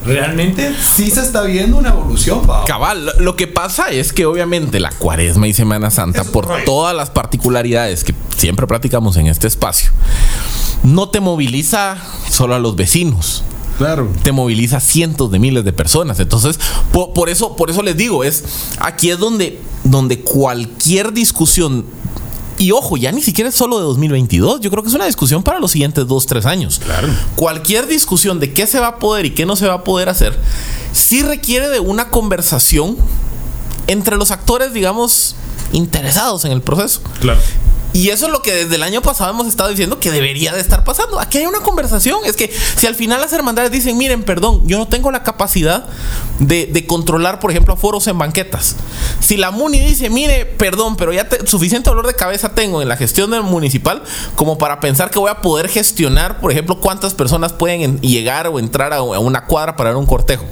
realmente sí se está viendo una evolución, va. Cabal, lo- que pasa es que obviamente la cuaresma y Semana Santa, Es por todas las particularidades que siempre platicamos en este espacio, no te moviliza solo a los vecinos. Claro. te moviliza cientos de miles de personas. Entonces, po- por, eso, por eso les digo, es aquí es donde, donde cualquier discusión. Y ojo, ya ni siquiera es solo de 2022. Yo creo que es una discusión para los siguientes dos, tres años. Claro. Cualquier discusión de qué se va a poder y qué no se va a poder hacer, sí requiere de una conversación entre los actores, digamos, interesados en el proceso. Claro. Y eso es lo que desde el año pasado hemos estado diciendo que debería de estar pasando. Aquí hay una conversación. Es que si al final las hermandades dicen, miren, perdón, yo no tengo la capacidad de, de controlar, por ejemplo, aforos en banquetas. Si la MUNI dice, mire, perdón, pero ya te- suficiente dolor de cabeza tengo en la gestión del municipal como para pensar que voy a poder gestionar, por ejemplo, cuántas personas pueden en- llegar o entrar a, una cuadra para ver un cortejo.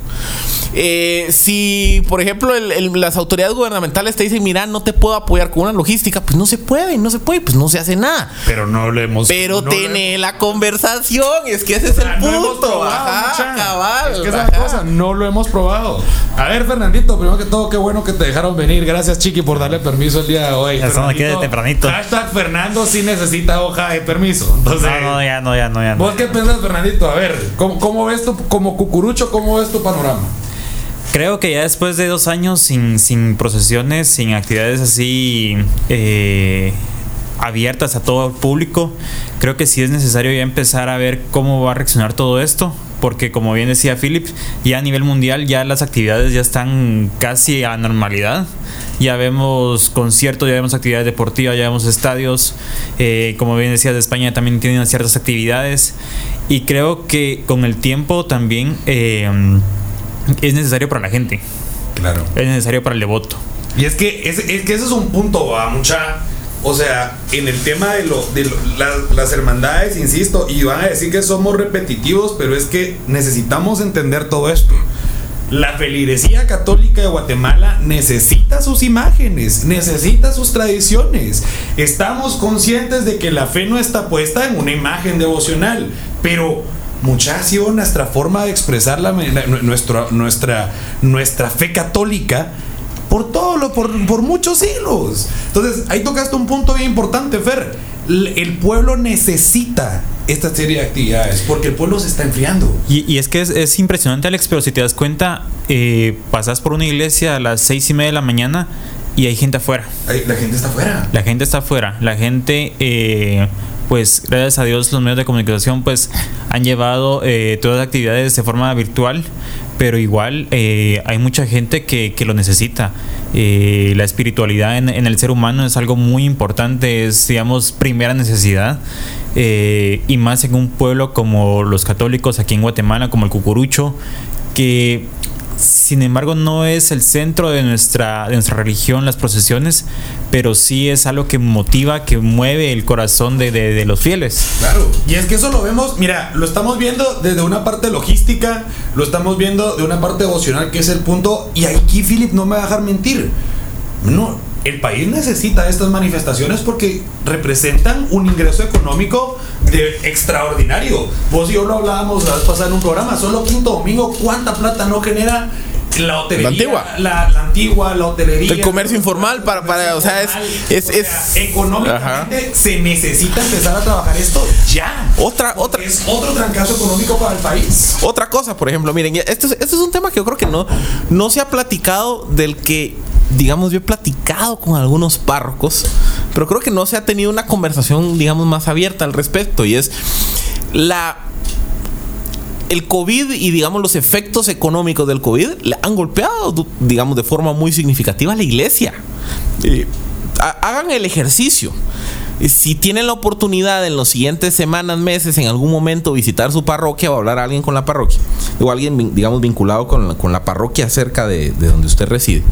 Eh, si, por ejemplo, el- las autoridades gubernamentales te dicen, mira, no te puedo apoyar con una logística, pues no se puede, no se puede, pues no se hace nada. Pero no lo hemos. Pero no tiene la conversación, es que ese es el punto. Ajá, mucha. cabal. Es que esa cosa, no lo hemos probado. A ver, Fernandito, primero que todo, qué bueno que te dejaron venir. Gracias, Chiqui, por darle permiso el día de hoy. Ya estamos aquí de tempranito. Hashtag Fernando sí necesita hoja de permiso. Entonces, No, no, ya no, ya no, ya no. ¿vos qué pensás, Fernandito? A ver, ¿cómo, cómo ves tu, como cucurucho, cómo ves tu panorama? Creo que ya después de dos años sin, sin procesiones, sin actividades así eh, abiertas a todo el público, creo que sí es necesario ya empezar a ver cómo va a reaccionar todo esto. Porque como bien decía Philip, ya a nivel mundial ya las actividades ya están casi a normalidad. Ya vemos conciertos, ya vemos actividades deportivas, ya vemos estadios. Eh, como bien decía, de España también tienen ciertas actividades. Y creo que con el tiempo también eh, es necesario para la gente, Claro. es necesario para el devoto. Y es que, es, es que ese es un punto, va, mucha. O sea, en el tema de, lo, de las hermandades, insisto, y van a decir que somos repetitivos, pero es que necesitamos entender todo esto. La feligresía católica de Guatemala necesita sus imágenes, necesita sus tradiciones. Estamos conscientes de que la fe no está puesta en una imagen devocional, pero mucha ha sido nuestra forma de expresar nuestra, nuestra, nuestra fe católica por todo lo, por, por muchos siglos. Entonces, ahí tocaste un punto bien importante, Fer. El pueblo necesita esta serie de actividades porque el pueblo se está enfriando. Y, y es que es, es impresionante, Alex, pero si te das cuenta, eh, pasas por una iglesia a las seis y media de la mañana y hay gente afuera. La gente está afuera. La gente está afuera. La gente, eh, pues gracias a Dios, los medios de comunicación pues han llevado eh, todas las actividades de forma virtual, pero igual eh, hay mucha gente que, que lo necesita. Eh, la espiritualidad en, en el ser humano es algo muy importante, es digamos primera necesidad. Eh, y más en un pueblo como los católicos aquí en Guatemala, como el Cucurucho, que sin embargo no es el centro de nuestra, de nuestra religión las procesiones, pero sí es algo que motiva, que mueve el corazón de, de- los fieles. Claro. Y es que eso lo vemos, mira, lo estamos viendo desde una parte logística, lo estamos viendo de una parte devocional, que es el punto. Y aquí, Philip, no me va a dejar mentir. No, el país necesita estas manifestaciones porque representan un ingreso económico de extraordinario. Vos y yo lo hablábamos la vez pasada en un programa, solo quinto domingo, ¿cuánta plata no genera la hotelería? La antigua. La, la antigua, la hotelería. El comercio informal para- para- o sea, es- es- O sea, es- económicamente se necesita empezar a trabajar esto ya. Otra, otra, Es otro trancazo económico para el país. Otra cosa, por ejemplo, miren, esto es, esto es un tema que yo creo que no, no se ha platicado del que, digamos, yo he platicado con algunos párrocos, pero creo que no se ha tenido una conversación, digamos, más abierta al respecto. Y es la. El COVID y, digamos, los efectos económicos del COVID le han golpeado, digamos, de forma muy significativa a la iglesia. Ha- hagan el ejercicio. Si tienen la oportunidad en las siguientes semanas, meses, en algún momento visitar su parroquia o hablar a alguien con la parroquia, o alguien, digamos, vinculado con la, con la parroquia cerca de, de donde usted reside,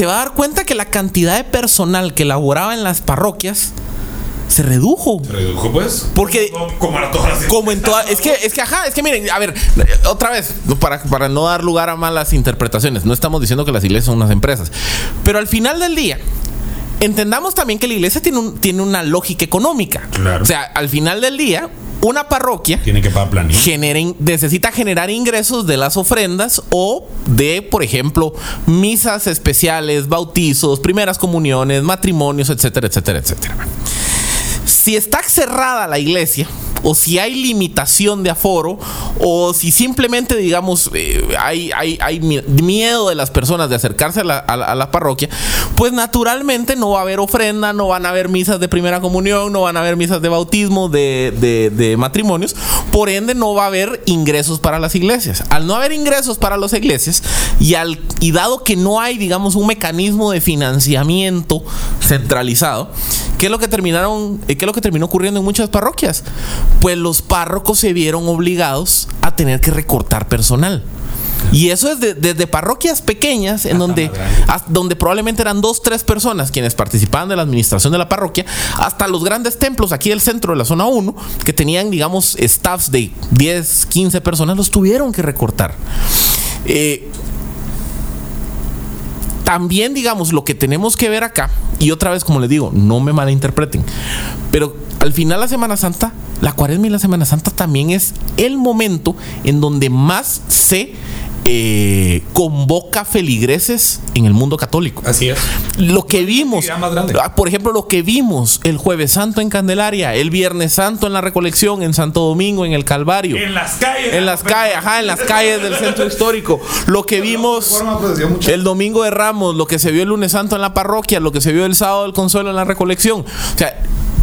se va a dar cuenta que la cantidad de personal que laboraba en las parroquias se redujo. Se redujo, pues. Porque- Como, como a todas las Como en toda. Es que, es que, ajá, es que miren, a ver, otra vez, para, para no dar lugar a malas interpretaciones, no estamos diciendo que las iglesias son unas empresas. Pero al final del día, entendamos también que la iglesia tiene, un- tiene una lógica económica. Claro. O sea, al final del día, una parroquia Tiene que pagar planilla. generen- necesita generar ingresos de las ofrendas o de, por ejemplo, misas especiales, bautizos, primeras comuniones, matrimonios, etcétera, etcétera, etcétera. Si está cerrada la iglesia, o si hay limitación de aforo, o si simplemente, digamos, eh, hay, hay- hay mi- miedo de las personas de acercarse a la, a parroquia, pues naturalmente no va a haber ofrenda, no van a haber misas de primera comunión, no van a haber misas de bautismo, de, de- matrimonios, por ende no va a haber ingresos para las iglesias. Al no haber ingresos para las iglesias, y, y dado que no hay, digamos, un mecanismo de financiamiento centralizado, ¿qué es lo que terminaron, eh, qué es lo que terminó ocurriendo en muchas parroquias? Pues los párrocos se vieron obligados a tener que recortar personal. Y eso es de- desde parroquias pequeñas, en donde, donde probablemente eran dos, tres personas quienes participaban de la administración de la parroquia, hasta los grandes templos aquí del centro de la zona 1, que tenían, digamos, staffs de 10, 15 personas, los tuvieron que recortar. Eh, también, digamos, lo que tenemos que ver acá, y otra vez, como les digo, no me malinterpreten, pero al final la Semana Santa, la cuaresma y la Semana Santa también es el momento en donde más se eh, convoca feligreses en el mundo católico. Así es. Lo que vimos, ah, por ejemplo, lo que vimos el Jueves Santo en Candelaria, el Viernes Santo en la Recolección, en Santo Domingo, en el Calvario. En las calles. En las calles, ajá, en las calles del centro histórico. Lo que vimos Forma, dio mucho- el domingo de Ramos, lo que se vio el lunes santo en la parroquia, lo que se vio el sábado del consuelo en la recolección. O sea,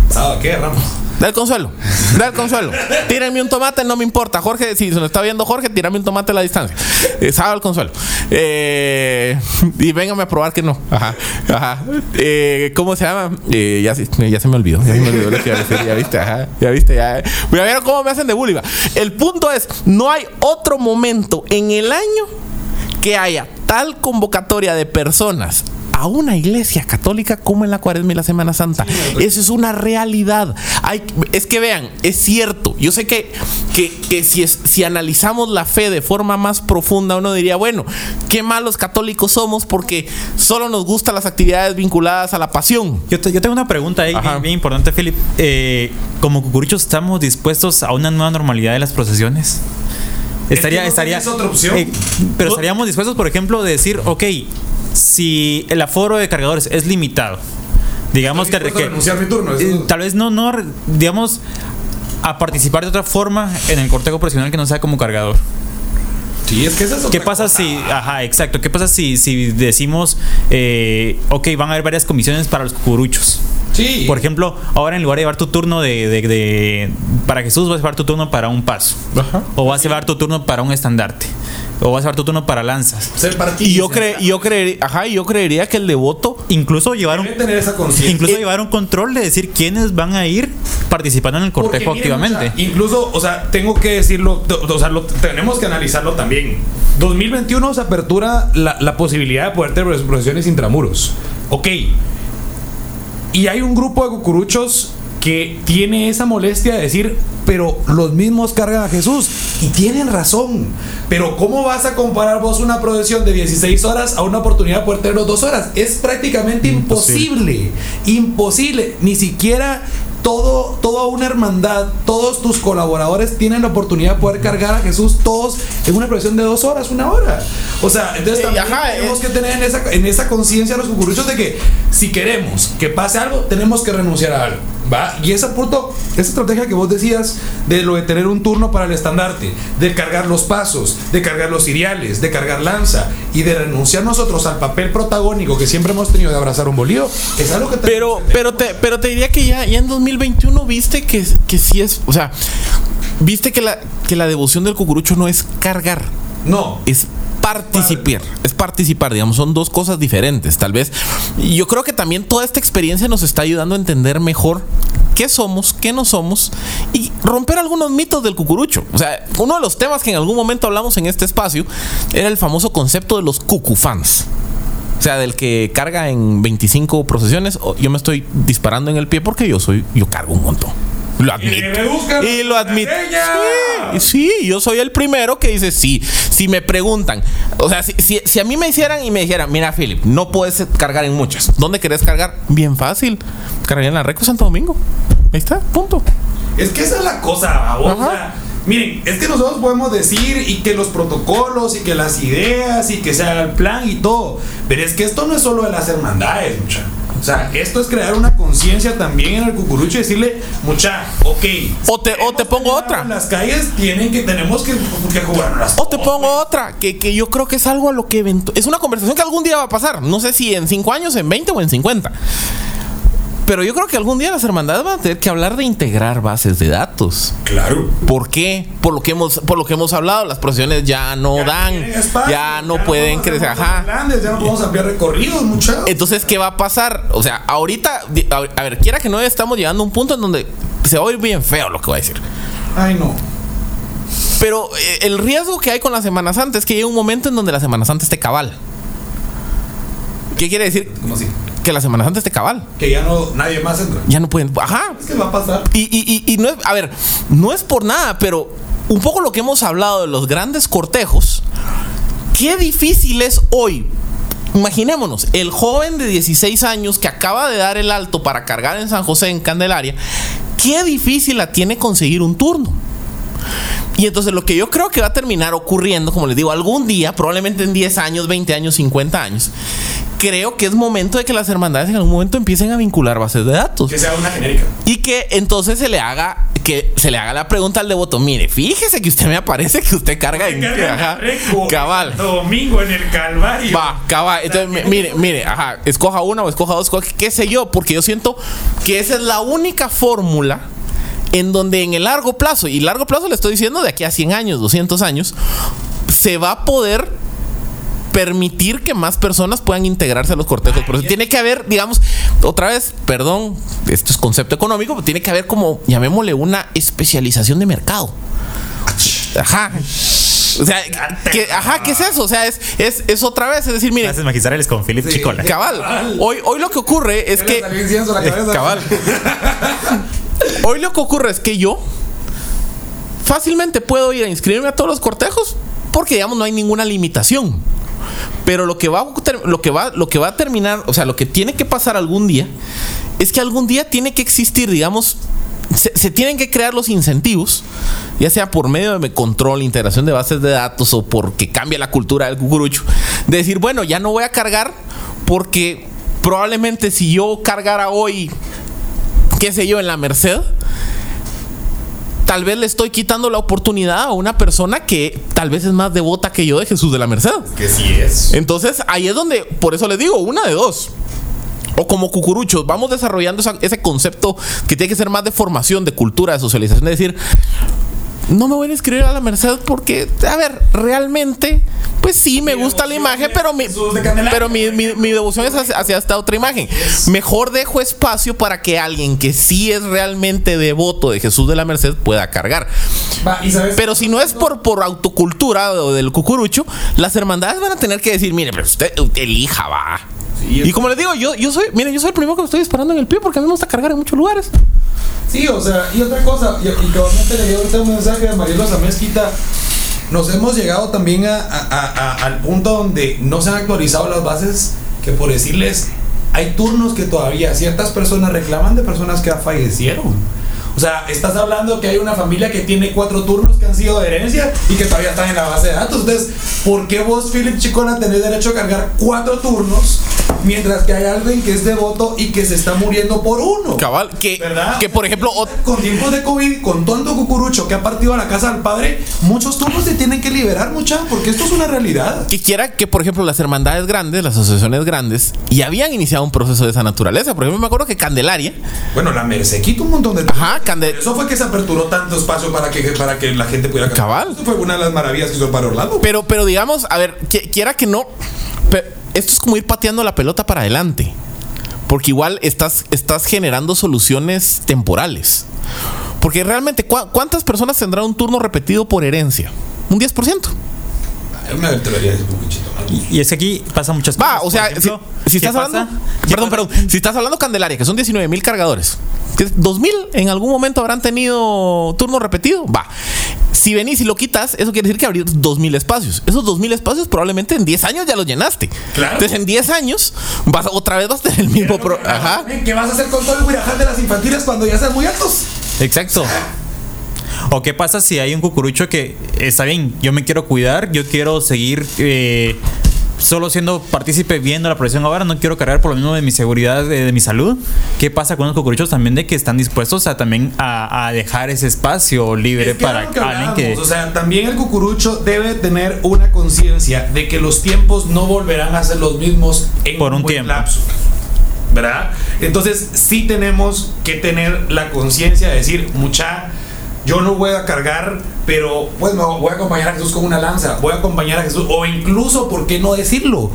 ¿Sábado qué, Ramos? da el consuelo, da el consuelo. Tírenme un tomate, no me importa. Jorge, si se nos está viendo Jorge, tírame un tomate a la distancia. Eh, del consuelo. Eh, y véngame a probar que no. Ajá, ajá. Eh, ¿Cómo se llama? Eh, ya, se- me olvidó. Ya se me olvidó lo. Ya viste, ajá. Ya viste, ya. Mira, vieron cómo me hacen de bullying. El punto es, no hay otro momento en el año que haya tal convocatoria de personas a una iglesia católica como en la cuaresma y la Semana Santa. Eso es una realidad. Hay, es que vean, es cierto. Yo sé que, que, que si, es, si analizamos la fe de forma más profunda, uno diría, bueno, qué malos católicos somos porque solo nos gustan las actividades vinculadas a la pasión. Yo, te- yo tengo una pregunta ahí bien, bien importante, Philip. Eh, como cucuruchos, ¿estamos dispuestos a una nueva normalidad de las procesiones? Estaría, no estaría, otra opción. eh, pero estaríamos dispuestos, por ejemplo, de decir, ok, si el aforo de cargadores es limitado, digamos que, que- mi turno. eh, tal vez no, no, digamos, a participar de otra forma en el cortejo profesional que no sea como cargador. Sí, es que eso es ¿Qué pasa cosa. si, ajá, exacto, qué pasa si, si decimos, eh, ok, van a haber varias comisiones para los cucuruchos? Sí. Por ejemplo, ahora en lugar de llevar tu turno de, de- de- para Jesús, vas a llevar tu turno para un paso. Ajá. O vas a llevar tu turno para un estandarte. O vas a llevar tu turno para lanzas. ser. Y yo, cre y yo, creería, ajá, yo creería que el devoto Incluso llevar un, Debe tener esa incluso Eh, llevar un control de decir quiénes van a ir participando en el cortejo miren, activamente. incluso, o sea, tengo que decirlo, o o sea, lo- tenemos que analizarlo también. 2021 se apertura la, la posibilidad de poder tener procesiones intramuros. Ok. Y hay un grupo de cucuruchos que tiene esa molestia de decir, pero los mismos cargan a Jesús. Y tienen razón. Pero ¿cómo vas a comparar vos una procesión de 16 horas a una oportunidad de poder tenerlo dos horas? Es prácticamente imposible. Imposible. Ni siquiera todo, toda una hermandad, todos tus colaboradores tienen la oportunidad de poder cargar a Jesús todos en una procesión de dos horas, una hora. O sea, entonces Eh, también ajá, tenemos eh. que tener en esa, en esa conciencia los cucuruchos de que si queremos que pase algo, tenemos que renunciar a algo. ¿Va? Y esa, punto, esa estrategia que vos decías de lo de tener un turno para el estandarte, de cargar los pasos, de cargar los ciriales, de cargar lanza y de renunciar nosotros al papel protagónico que siempre hemos tenido de abrazar un bolío, es algo que Pero, pero, te, pero te diría que ya, ya en 2021 viste que, que sí es, o sea, viste que la, que la devoción del cucurucho no es cargar, No, es participar, es participar, digamos, son dos cosas diferentes, tal vez. Y yo creo que también toda esta experiencia nos está ayudando a entender mejor qué somos, qué no somos y romper algunos mitos del cucurucho. O sea, uno de los temas que en algún momento hablamos en este espacio era el famoso concepto de los cucufans. O sea, del que carga en 25 procesiones, yo me estoy disparando en el pie porque yo soy, yo cargo un montón. Lo admito. Y lo admito. Sí, sí, yo soy el primero que dice sí. Si me preguntan, o sea, si, si- si a mí me hicieran y me dijeran, mira, Philip, no puedes cargar en muchas. ¿Dónde querés cargar? Bien fácil. Cargaría en la Reco Santo Domingo. Ahí está, punto. Es que esa es la cosa. O sea, miren, es que nosotros podemos decir y que los protocolos y que las ideas y que sea el plan y todo. Pero es que esto no es solo de las hermandades, mucha. O sea, esto es crear una conciencia también en el cucurucho y decirle, mucha, ok. O te- o te pongo otra. En las calles tienen que, tenemos que, que O te pongo otra, que, que yo creo que es algo a lo que es una conversación que algún día va a pasar. No sé si en 5 años, en 20 o en 50. Pero yo creo que algún día las hermandades van a tener que hablar de integrar bases de datos. Claro. ¿Por qué? Por lo que hemos, por lo que hemos hablado, las procesiones ya no dan, espacio, ya no pueden crecer. Ajá. grandes, ya no podemos ampliar recorridos, muchachos. Entonces, ¿qué va a pasar? O sea, ahorita, a ver, quiera que no estamos llegando a un punto en donde se va a oír bien feo lo que voy a decir. Ay, no. Pero eh, el riesgo que hay con la Semana Santa es que llega un momento en donde la Semana Santa esté cabal. ¿Qué quiere decir? ¿Cómo así? Que la Semana Santa esté cabal. Que ya no, nadie más entra. Ya no pueden. Ajá. Es que va a pasar. Y, y- y- y no es, a ver, no es por nada, pero un poco lo que hemos hablado de los grandes cortejos, qué difícil es hoy. Imaginémonos, el joven de 16 años que acaba de dar el alto para cargar en San José, en Candelaria, qué difícil la tiene conseguir un turno. Y entonces lo que yo creo que va a terminar ocurriendo, como les digo, algún día, probablemente en 10 años, 20 años, 50 años, creo que es momento de que las hermandades en algún momento empiecen a vincular bases de datos. Que sea una genérica. Y que entonces se le haga que se le haga la pregunta al devoto, mire, fíjese que usted me aparece que usted carga en ajá, cabal. Domingo en el Calvario. Va, cabal. Entonces, mi- mire, mire, ajá, escoja una o escoja dos, qué sé yo, porque yo siento que esa es la única fórmula en donde en el largo plazo, y largo plazo le estoy diciendo de aquí a 100 años, 200 años, se va a poder permitir que más personas puedan integrarse a los cortejos. Pero tiene que haber, digamos, otra vez, perdón, esto es concepto económico, pero tiene que haber como, llamémosle, una especialización de mercado. Ajá. O sea, que, ajá, ¿qué es eso? O sea, es, es, es otra vez, es decir, mire, Clases magistrales con Philip Sí. Chicola. cabal, hoy, hoy lo que ocurre es que... Cabal. Hoy lo que ocurre es que yo fácilmente puedo ir a inscribirme a todos los cortejos porque digamos no hay ninguna limitación. Pero lo que va lo que va lo que va a terminar, o sea, lo que tiene que pasar algún día es que algún día tiene que existir, digamos, se, se tienen que crear los incentivos, ya sea por medio de control, integración de bases de datos o porque cambia la cultura del cucurucho, de decir, bueno, ya no voy a cargar porque probablemente si yo cargara hoy qué sé yo, en la Merced, tal vez le estoy quitando la oportunidad a una persona que tal vez es más devota que yo de Jesús de la Merced. Que sí es. Entonces, ahí es donde, por eso les digo, una de dos. O como cucuruchos, vamos desarrollando esa- ese concepto que tiene que ser más de formación, de cultura, de socialización, de decir, no me voy a inscribir a la Merced porque, a ver, realmente, pues sí, me Mi gusta la imagen, pero mi, pero mi, mi- mi devoción es hacia, hacia esta otra imagen. Mejor dejo espacio para que alguien que sí es realmente devoto de Jesús de la Merced pueda cargar. Va, y sabes. Pero si no es por, por autocultura o del cucurucho, las hermandades van a tener que decir, mire, pero usted elija, va. Sí, y como les digo, yo, yo soy, miren, yo soy el primero que me estoy disparando en el pie porque a mí me gusta cargar en muchos lugares. Sí, o sea, y otra cosa, y, y cabalmente le dio ahorita un mensaje a Mariela Mezquita. Nos hemos llegado también a- a- a- al punto donde no se han actualizado las bases, que por decirles, hay turnos que todavía ciertas personas reclaman de personas que fallecieron. O sea, estás hablando que hay una familia que tiene cuatro turnos que han sido de herencia y que todavía están en la base de datos. Entonces, ¿por qué vos, Philip Chicona, tenés derecho a cargar cuatro turnos mientras que hay alguien que es devoto y que se está muriendo por uno? Cabal, que, ¿Verdad? que por ejemplo, Con tiempos de COVID, con tanto cucurucho que ha partido a la casa del padre, muchos turnos se tienen que liberar, mucha, porque esto es una realidad. que quiera que, por ejemplo, las hermandades grandes, las asociaciones grandes, ya habían iniciado un proceso de esa naturaleza. Por ejemplo, me acuerdo que Candelaria, Bueno, la Merced quitó un montón de ajá, Cande- Eso fue que se aperturó tanto espacio para que, para que la gente pudiera Cabal. Eso fue una de las maravillas que hizo padre Orlando. Pero, pero digamos, a ver, qui- quiera que no, pe- esto es como ir pateando la pelota para adelante. Porque igual estás, estás generando soluciones temporales. Porque realmente, ¿cuá- ¿cuántas personas tendrán un turno repetido por herencia? Un 10%. Yo me atrevería a decir Cucuruchito. Y, y es que aquí pasa muchas cosas. Va, o sea, si, ejemplo, si ¿qué estás pasa? hablando. ¿Qué Perdón, perdón. Si estás hablando Candelaria, que son 19 mil cargadores. que 2000 en algún momento habrán tenido turno repetido. Va. Si venís y lo quitas, eso quiere decir que abrir 2000 espacios. Esos 2000 espacios probablemente en 10 años ya los llenaste. Claro. Entonces en 10 años vas otra vez vas a tener el mismo pro- Ajá. ¿Qué vas a hacer con todo el guirajal de las infantiles cuando ya sean muy altos? Exacto. ¿O qué pasa si hay un cucurucho que está bien, yo me quiero cuidar, yo quiero seguir eh, solo siendo partícipe viendo la profesión ahora, no quiero cargar por lo mismo de mi seguridad, de, de mi salud? ¿Qué pasa con los cucuruchos también de que están dispuestos a también a, a dejar ese espacio libre Es que para que alguien que... O sea, también el cucurucho debe tener una conciencia de que los tiempos no volverán a ser los mismos en Por un buen tiempo. lapso. ¿Verdad? Entonces, sí tenemos que tener la conciencia de decir, mucha, yo no voy a cargar, pero pues me voy a acompañar a Jesús con una lanza, voy a acompañar a Jesús, o incluso, ¿por qué no decirlo?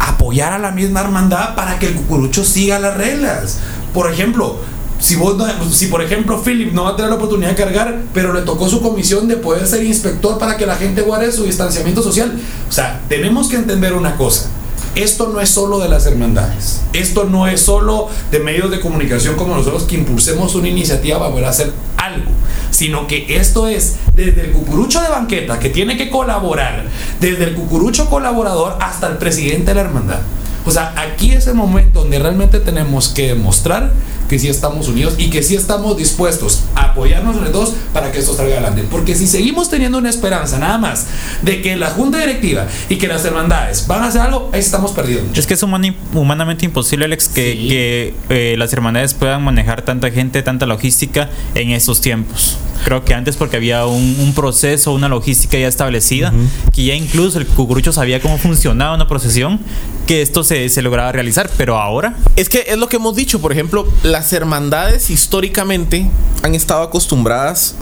Apoyar a la misma hermandad para que el cucurucho siga las reglas. Por ejemplo, si vos si por ejemplo Philip no va a tener la oportunidad de cargar, pero le tocó su comisión de poder ser inspector para que la gente guarde su distanciamiento social. O sea, tenemos que entender una cosa. Esto no es solo de las hermandades. Esto no es solo de medios de comunicación como nosotros que impulsemos una iniciativa para poder hacer algo, sino que esto es desde el cucurucho de banqueta que tiene que colaborar, desde el cucurucho colaborador hasta el presidente de la hermandad. O sea, aquí es el momento donde realmente tenemos que demostrar que sí estamos unidos y que sí estamos dispuestos a apoyarnos entre todos para que esto salga adelante. Porque si seguimos teniendo una esperanza nada más de que la junta directiva y que las hermandades van a hacer algo, ahí estamos perdidos. Es que es humani- humanamente imposible, Alex, que, Sí. que, eh, las hermandades puedan manejar tanta gente, tanta logística en estos tiempos. Creo que antes porque había un, un proceso, una logística ya establecida, que ya incluso el cucurucho sabía cómo funcionaba una procesión, que esto se, se lograba realizar, pero ahora Es que es lo que hemos dicho, por ejemplo, las hermandades históricamente han estado acostumbradas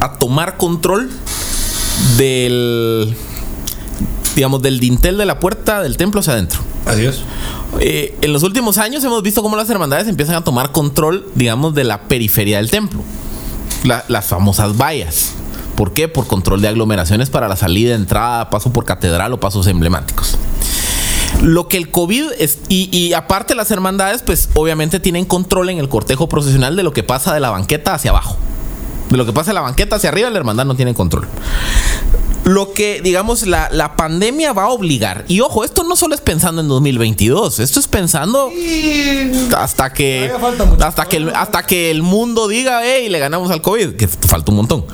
a tomar control del digamos del dintel de la puerta del templo hacia adentro. Así es. Eh, en los últimos años hemos visto cómo las hermandades empiezan a tomar control, digamos, de la periferia del templo. La- las famosas vallas. ¿Por qué? Por control de aglomeraciones para la salida, entrada, paso por catedral o pasos emblemáticos. Lo que el COVID es, y, y aparte las hermandades, pues obviamente tienen control en el cortejo procesional de lo que pasa de la banqueta hacia abajo. De lo que pasa de la banqueta hacia arriba, la hermandad no tiene control. Lo que, digamos, la, la pandemia va a obligar. Y ojo, esto no solo es pensando en 2022, esto es pensando hasta que hasta que el, hasta que el mundo diga, hey, le ganamos al COVID, que falta un montón.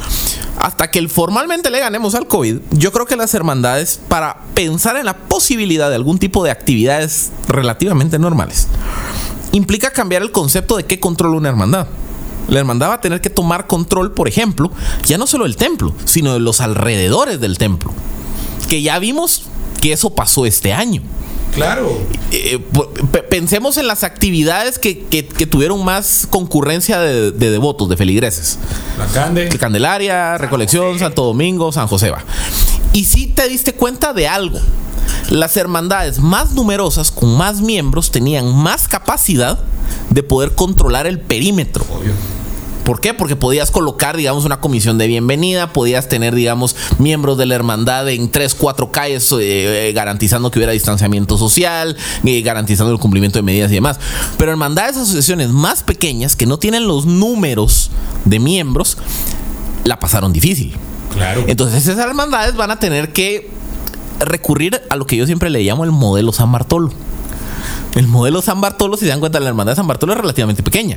Hasta que el- formalmente le ganemos al COVID, yo creo que las hermandades, para pensar en la posibilidad de algún tipo de actividades relativamente normales, implica cambiar el concepto de qué controla una hermandad. La hermandad va a tener que tomar control, por ejemplo, ya no solo del templo, sino de los alrededores del templo. Que ya vimos que eso pasó este año. Claro. Eh, pensemos en las actividades que, que- que tuvieron más concurrencia de, de devotos, de feligreses. La Cande. El Candelaria, Recolección, Santo Domingo, San José va. Y si te diste cuenta de algo. Las hermandades más numerosas, con más miembros, tenían más capacidad de poder controlar el perímetro. Obvio. ¿Por qué? Porque podías colocar, digamos, una comisión de bienvenida, podías tener, digamos, miembros de la hermandad en tres, cuatro calles, eh, eh, garantizando que hubiera distanciamiento social, eh, garantizando el cumplimiento de medidas y demás. Pero hermandades, asociaciones más pequeñas, que no tienen los números de miembros, la pasaron difícil. Claro. Entonces esas hermandades van a tener que recurrir a lo que yo siempre le llamo el modelo San Bartolo. El modelo San Bartolo, si se dan cuenta, la hermandad de San Bartolo es relativamente pequeña.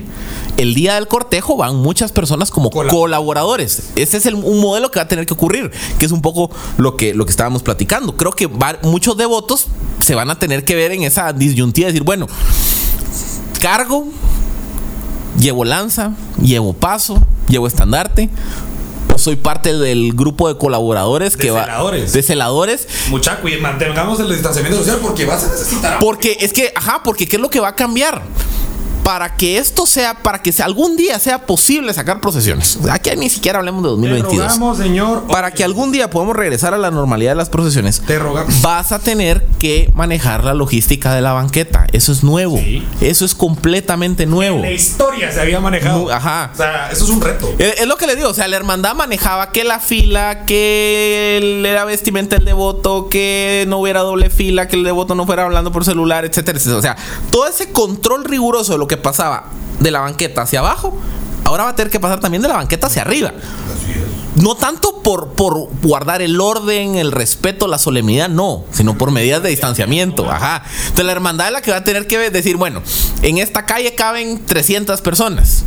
El día del cortejo van muchas personas como Colab- colaboradores. Ese es el- un modelo que va a tener que ocurrir, que es un poco lo que, lo que estábamos platicando. Creo que va- muchos devotos se van a tener que ver en esa disyuntiva, de decir, bueno, cargo, llevo lanza, llevo paso, llevo estandarte. Soy parte del grupo de colaboradores De que va celadores. de celadores Mucha, cuida- mantengamos el distanciamiento social porque vas a necesitar. Porque es que, ajá, porque ¿qué es lo que va a cambiar? Para que esto sea, para que algún día sea posible sacar procesiones. Aquí ni siquiera hablemos de 2022. rogamos, señor. Para que algún día podamos regresar a la normalidad de las procesiones, Te rogamos. vas a tener que manejar la logística de la banqueta. Eso es nuevo. Sí. Eso es completamente nuevo. La historia se había manejado. Ajá. O sea, eso es un reto. Es, es lo que le digo, o sea, la hermandad manejaba que la fila, que era vestimenta el devoto, que no hubiera doble fila, que el devoto no fuera hablando por celular, etcétera, etcétera. O sea, todo ese control riguroso de lo que pasaba de la banqueta hacia abajo, ahora va a tener que pasar también de la banqueta hacia arriba. No tanto por, por guardar el orden, el respeto, la solemnidad, no, sino por medidas de distanciamiento. Ajá. Entonces la hermandad es la que va a tener que decir, bueno, en esta calle caben 300 personas.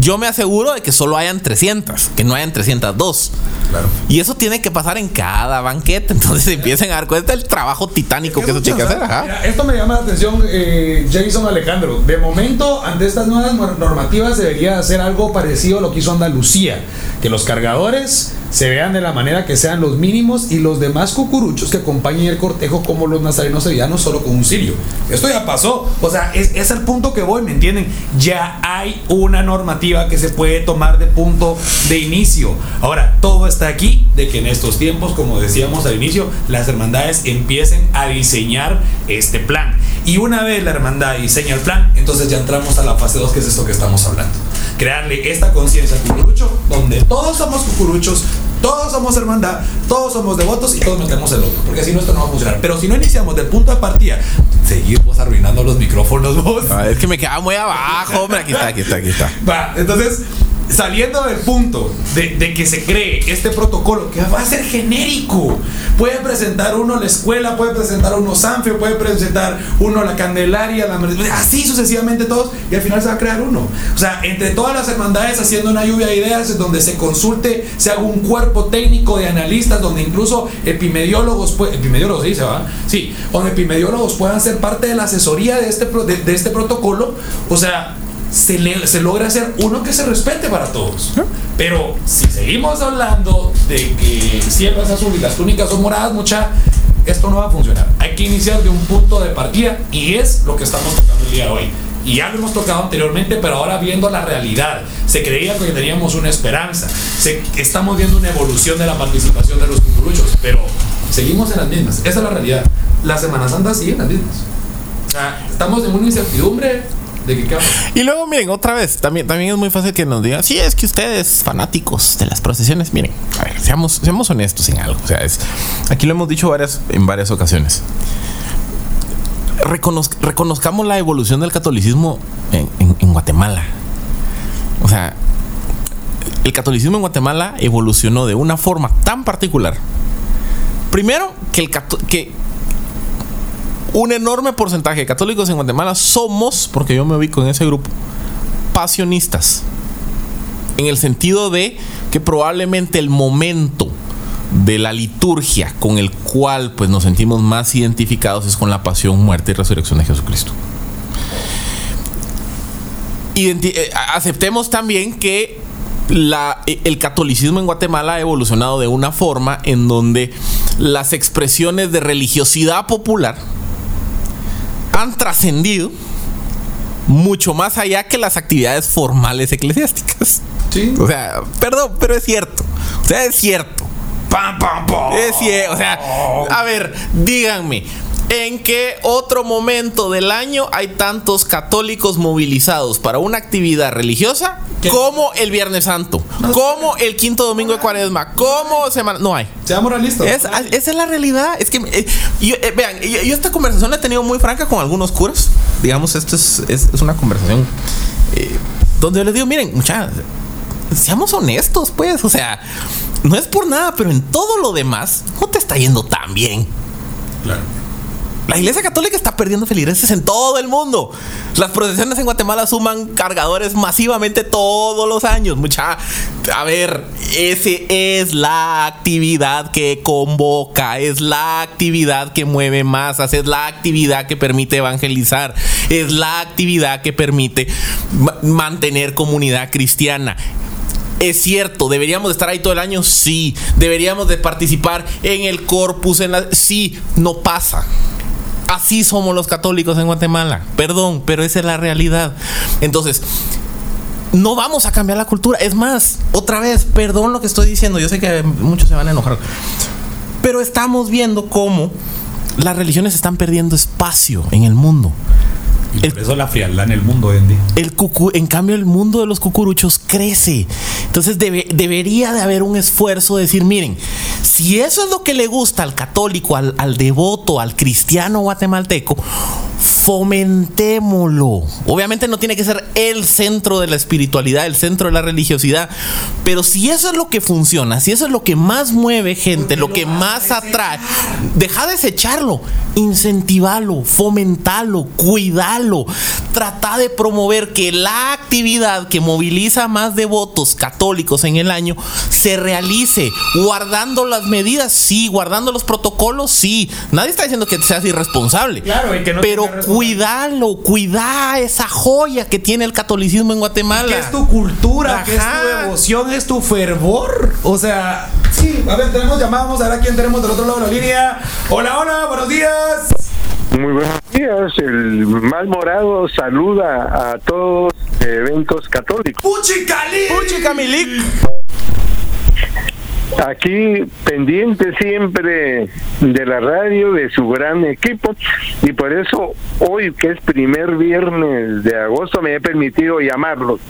Yo me aseguro de que solo hayan 300, que no hayan 302. Claro. Y eso tiene que pasar en cada banqueta. Entonces se empiezan a dar cuenta del trabajo titánico que eso tiene que hacer. Ajá. Mira, esto me llama la atención, eh, Jason Alejandro. De momento, ante estas nuevas nor- normativas, debería hacer algo parecido a lo que hizo Andalucía. Que los cargadores se vean de la manera que sean los mínimos y los demás cucuruchos que acompañen el cortejo como los nazarenos sevillanos solo con un cirio. Esto ya pasó. O sea, es, es el punto que voy, ¿me entienden? Ya hay una normativa que se puede tomar de punto de inicio. Ahora, todo está aquí de que en estos tiempos, como decíamos al inicio, las hermandades empiecen a diseñar este plan. Y una vez la hermandad diseña el plan, entonces ya entramos a la fase 2, que es esto que estamos hablando. Crearle esta conciencia cucurucho, donde todos somos cucuruchos, todos somos hermandad, todos somos devotos y todos metemos el otro. Porque si no, esto no va a funcionar. Pero si no iniciamos del punto de partida, seguimos arruinando los micrófonos vos. Ah, Es que me quedaba muy abajo, hombre. Aquí está, aquí está, aquí está. Va, entonces, saliendo del punto de, que se cree este protocolo que va a ser genérico, puede presentar uno la escuela, puede presentar uno Sanfe, puede presentar uno la Candelaria, la así sucesivamente todos, y al final se va a crear uno. O sea, entre todas las hermandades haciendo una lluvia de ideas, donde se consulte, se haga un cuerpo técnico de analistas, donde incluso epimediólogos, epimediólogos, sí, se sí, donde epimediólogos puedan ser parte de la asesoría de este, de este protocolo, o sea, se, le- se logra hacer uno que se respete para todos. Pero si seguimos hablando de que cielo es azul y las túnicas son moradas, mucha, esto no va a funcionar. Hay que iniciar de un punto de partida y es lo que estamos tocando el día de hoy. Y ya lo hemos tocado anteriormente, pero ahora viendo la realidad, se creía que teníamos una esperanza. Se- estamos viendo una evolución de la participación de los cucuruchos, pero seguimos en las mismas. Esa es la realidad. La Semana Santa sigue en las mismas. O sea, estamos en una incertidumbre Y luego, miren, otra vez, también, también es muy fácil que nos digan, sí, es que ustedes, fanáticos de las procesiones, miren, a ver, seamos, seamos honestos en algo. O sea, es, aquí lo hemos dicho varias, en varias ocasiones. Reconoz- reconozcamos la evolución del catolicismo en, en- en Guatemala. O sea, el catolicismo en Guatemala evolucionó de una forma tan particular. Primero, que, el que un enorme porcentaje de católicos en Guatemala somos, porque yo me ubico en ese grupo, pasionistas. En el sentido de que probablemente el momento de la liturgia con el cual pues, nos sentimos más identificados es con la pasión, muerte y resurrección de Jesucristo. Eh, aceptemos también que eh, el catolicismo en Guatemala ha evolucionado de una forma en donde las expresiones de religiosidad popular han trascendido mucho más allá que las actividades formales eclesiásticas. Sí. O sea, perdón, pero es cierto. O sea, es cierto. Pam, pam, pam. Es cierto. O sea, a ver, díganme. ¿En qué otro momento del año hay tantos católicos movilizados para una actividad religiosa. Como el Viernes Santo? Como el quinto domingo de Cuaresma? Como semana? No hay. Seamos realistas. Es- esa es la realidad. Es que, eh, yo, eh, vean, yo, yo esta conversación la he tenido muy franca con algunos curas. Digamos, esto es, es- es una conversación eh, donde yo les digo, miren, muchachos, seamos honestos, pues. O sea, no es por nada, pero en todo lo demás no te está yendo tan bien. Claro. La iglesia católica está perdiendo feligreses en todo el mundo. Las procesiones en Guatemala suman cargadores masivamente todos los años. Mucha. A ver, ese es la actividad que convoca, es la actividad que mueve masas, es la actividad que permite evangelizar, es la actividad que permite ma- mantener comunidad cristiana. Es cierto, deberíamos de estar ahí todo el año, sí. Deberíamos de participar en el corpus, en la... Sí, no pasa. Así somos los católicos en Guatemala. Perdón, pero esa es la realidad. Entonces, no vamos a cambiar la cultura. Es más, otra vez, perdón lo que estoy diciendo. Yo sé que muchos se van a enojar. Pero estamos viendo cómo las religiones están perdiendo espacio en el mundo. Y por eso la frialdad en el mundo hoy en día. El cucu, en cambio, el mundo de los cucuruchos crece. Entonces debe- debería de haber un esfuerzo de decir, miren, si eso es lo que le gusta al católico, al, al devoto, al cristiano guatemalteco, fomentémoslo. Obviamente no tiene que ser el centro de la espiritualidad, el centro de la religiosidad, pero si eso es lo que funciona, si eso es lo que más mueve gente, lo que más atrae, deja de desecharlo, incentivarlo, fomentarlo, cuidarlo, trata de promover que la actividad que moviliza más devotos católicos en el año se realice guardando las medidas, sí, guardando los protocolos, sí. Nadie está diciendo que seas irresponsable. Claro, y que no pero cuidarlo, cuidar esa joya que tiene el catolicismo en Guatemala. ¿Qué es tu cultura? ¿Qué es tu devoción? ¿Es tu fervor? O sea, sí, a ver, tenemos llamadas, vamos a ver a quién tenemos del otro lado de la línea. Hola, hola, buenos días. Muy buenos días. El mal morado saluda a todos eventos católicos. ¡Puchi Cali! Puchi Camilic. Aquí pendiente siempre de la radio, de su gran equipo, y por eso hoy, que es primer viernes de agosto, me he permitido llamarlos.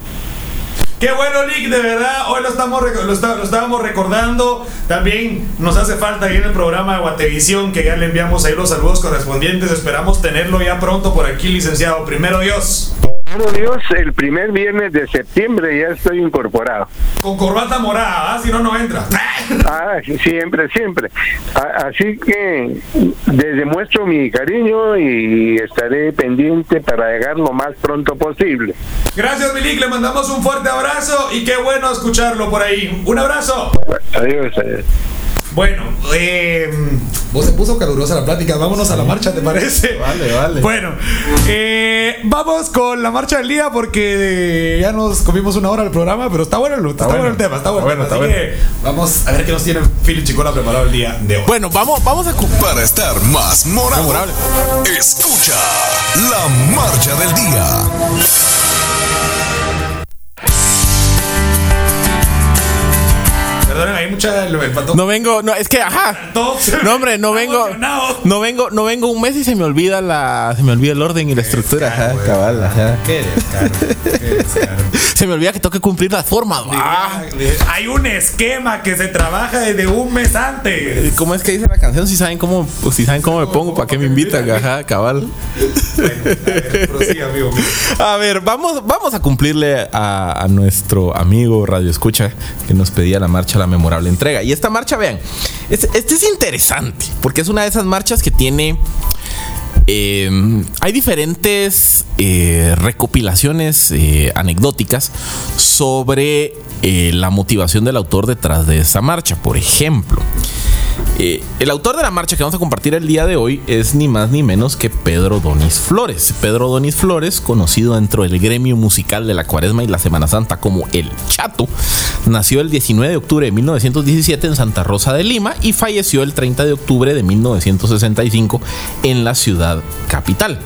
Qué bueno, Lick, de verdad. Hoy lo, estamos, lo estábamos recordando. También nos hace falta ahí en el programa de Guatevisión, que ya le enviamos ahí los saludos correspondientes. Esperamos tenerlo ya pronto por aquí, licenciado. Primero Dios. Pero Dios, el primer viernes de septiembre ya estoy incorporado. Con corbata morada, ¿ah? si no, no entra. Ah, siempre, siempre. A- Así que les demuestro mi cariño y estaré pendiente para llegar lo más pronto posible. Gracias, Milik. Le mandamos un fuerte abrazo y qué bueno escucharlo por ahí. Un abrazo. Adiós. adiós. Bueno, eh, vos se puso calurosa la plática. Vámonos a la marcha, ¿te parece? Vale, vale. Bueno, eh, vamos con la marcha del día porque ya nos comimos una hora del programa, pero está bueno, el- está, bueno. el tema, está bueno. Está bueno, Así que vamos a ver qué nos tiene Philip Chicola preparado el día de hoy. Bueno, vamos, vamos a. Para estar más morado, Memorable. escucha la marcha del día. Perdonen, hay mucha. Me faltó. No vengo, no, es que, ajá. No, hombre, no vengo. No vengo, no vengo un mes y se me olvida la. Se me olvida el orden y la estructura. Ajá, cabal, ajá. Qué descaro. Se me olvida que tengo que cumplir las formas. va. Hay un esquema que se trabaja desde un mes antes. ¿Cómo es que dice la canción? Si saben cómo, pues, si saben cómo me pongo, ¿para qué me invitan? Ajá, cabal. A ver, prosiga, amigo mío. A ver, vamos, vamos a cumplirle a, a nuestro amigo Radio Escucha que nos pedía la marcha La Memorable Entrega. Y esta marcha, vean, este, es interesante porque es una de esas marchas que tiene. eh, hay diferentes eh, recopilaciones eh, anecdóticas sobre eh, la motivación del autor detrás de esa marcha. Por ejemplo, eh, el autor de la marcha que vamos a compartir el día de hoy es ni más ni menos que Pedro Donis Flores. Pedro Donis Flores, conocido dentro del gremio musical de la Cuaresma y la Semana Santa como El Chato, nació el 19 de octubre de 1917 en Santa Rosa de Lima y falleció el 30 de octubre de 1965 en la ciudad capital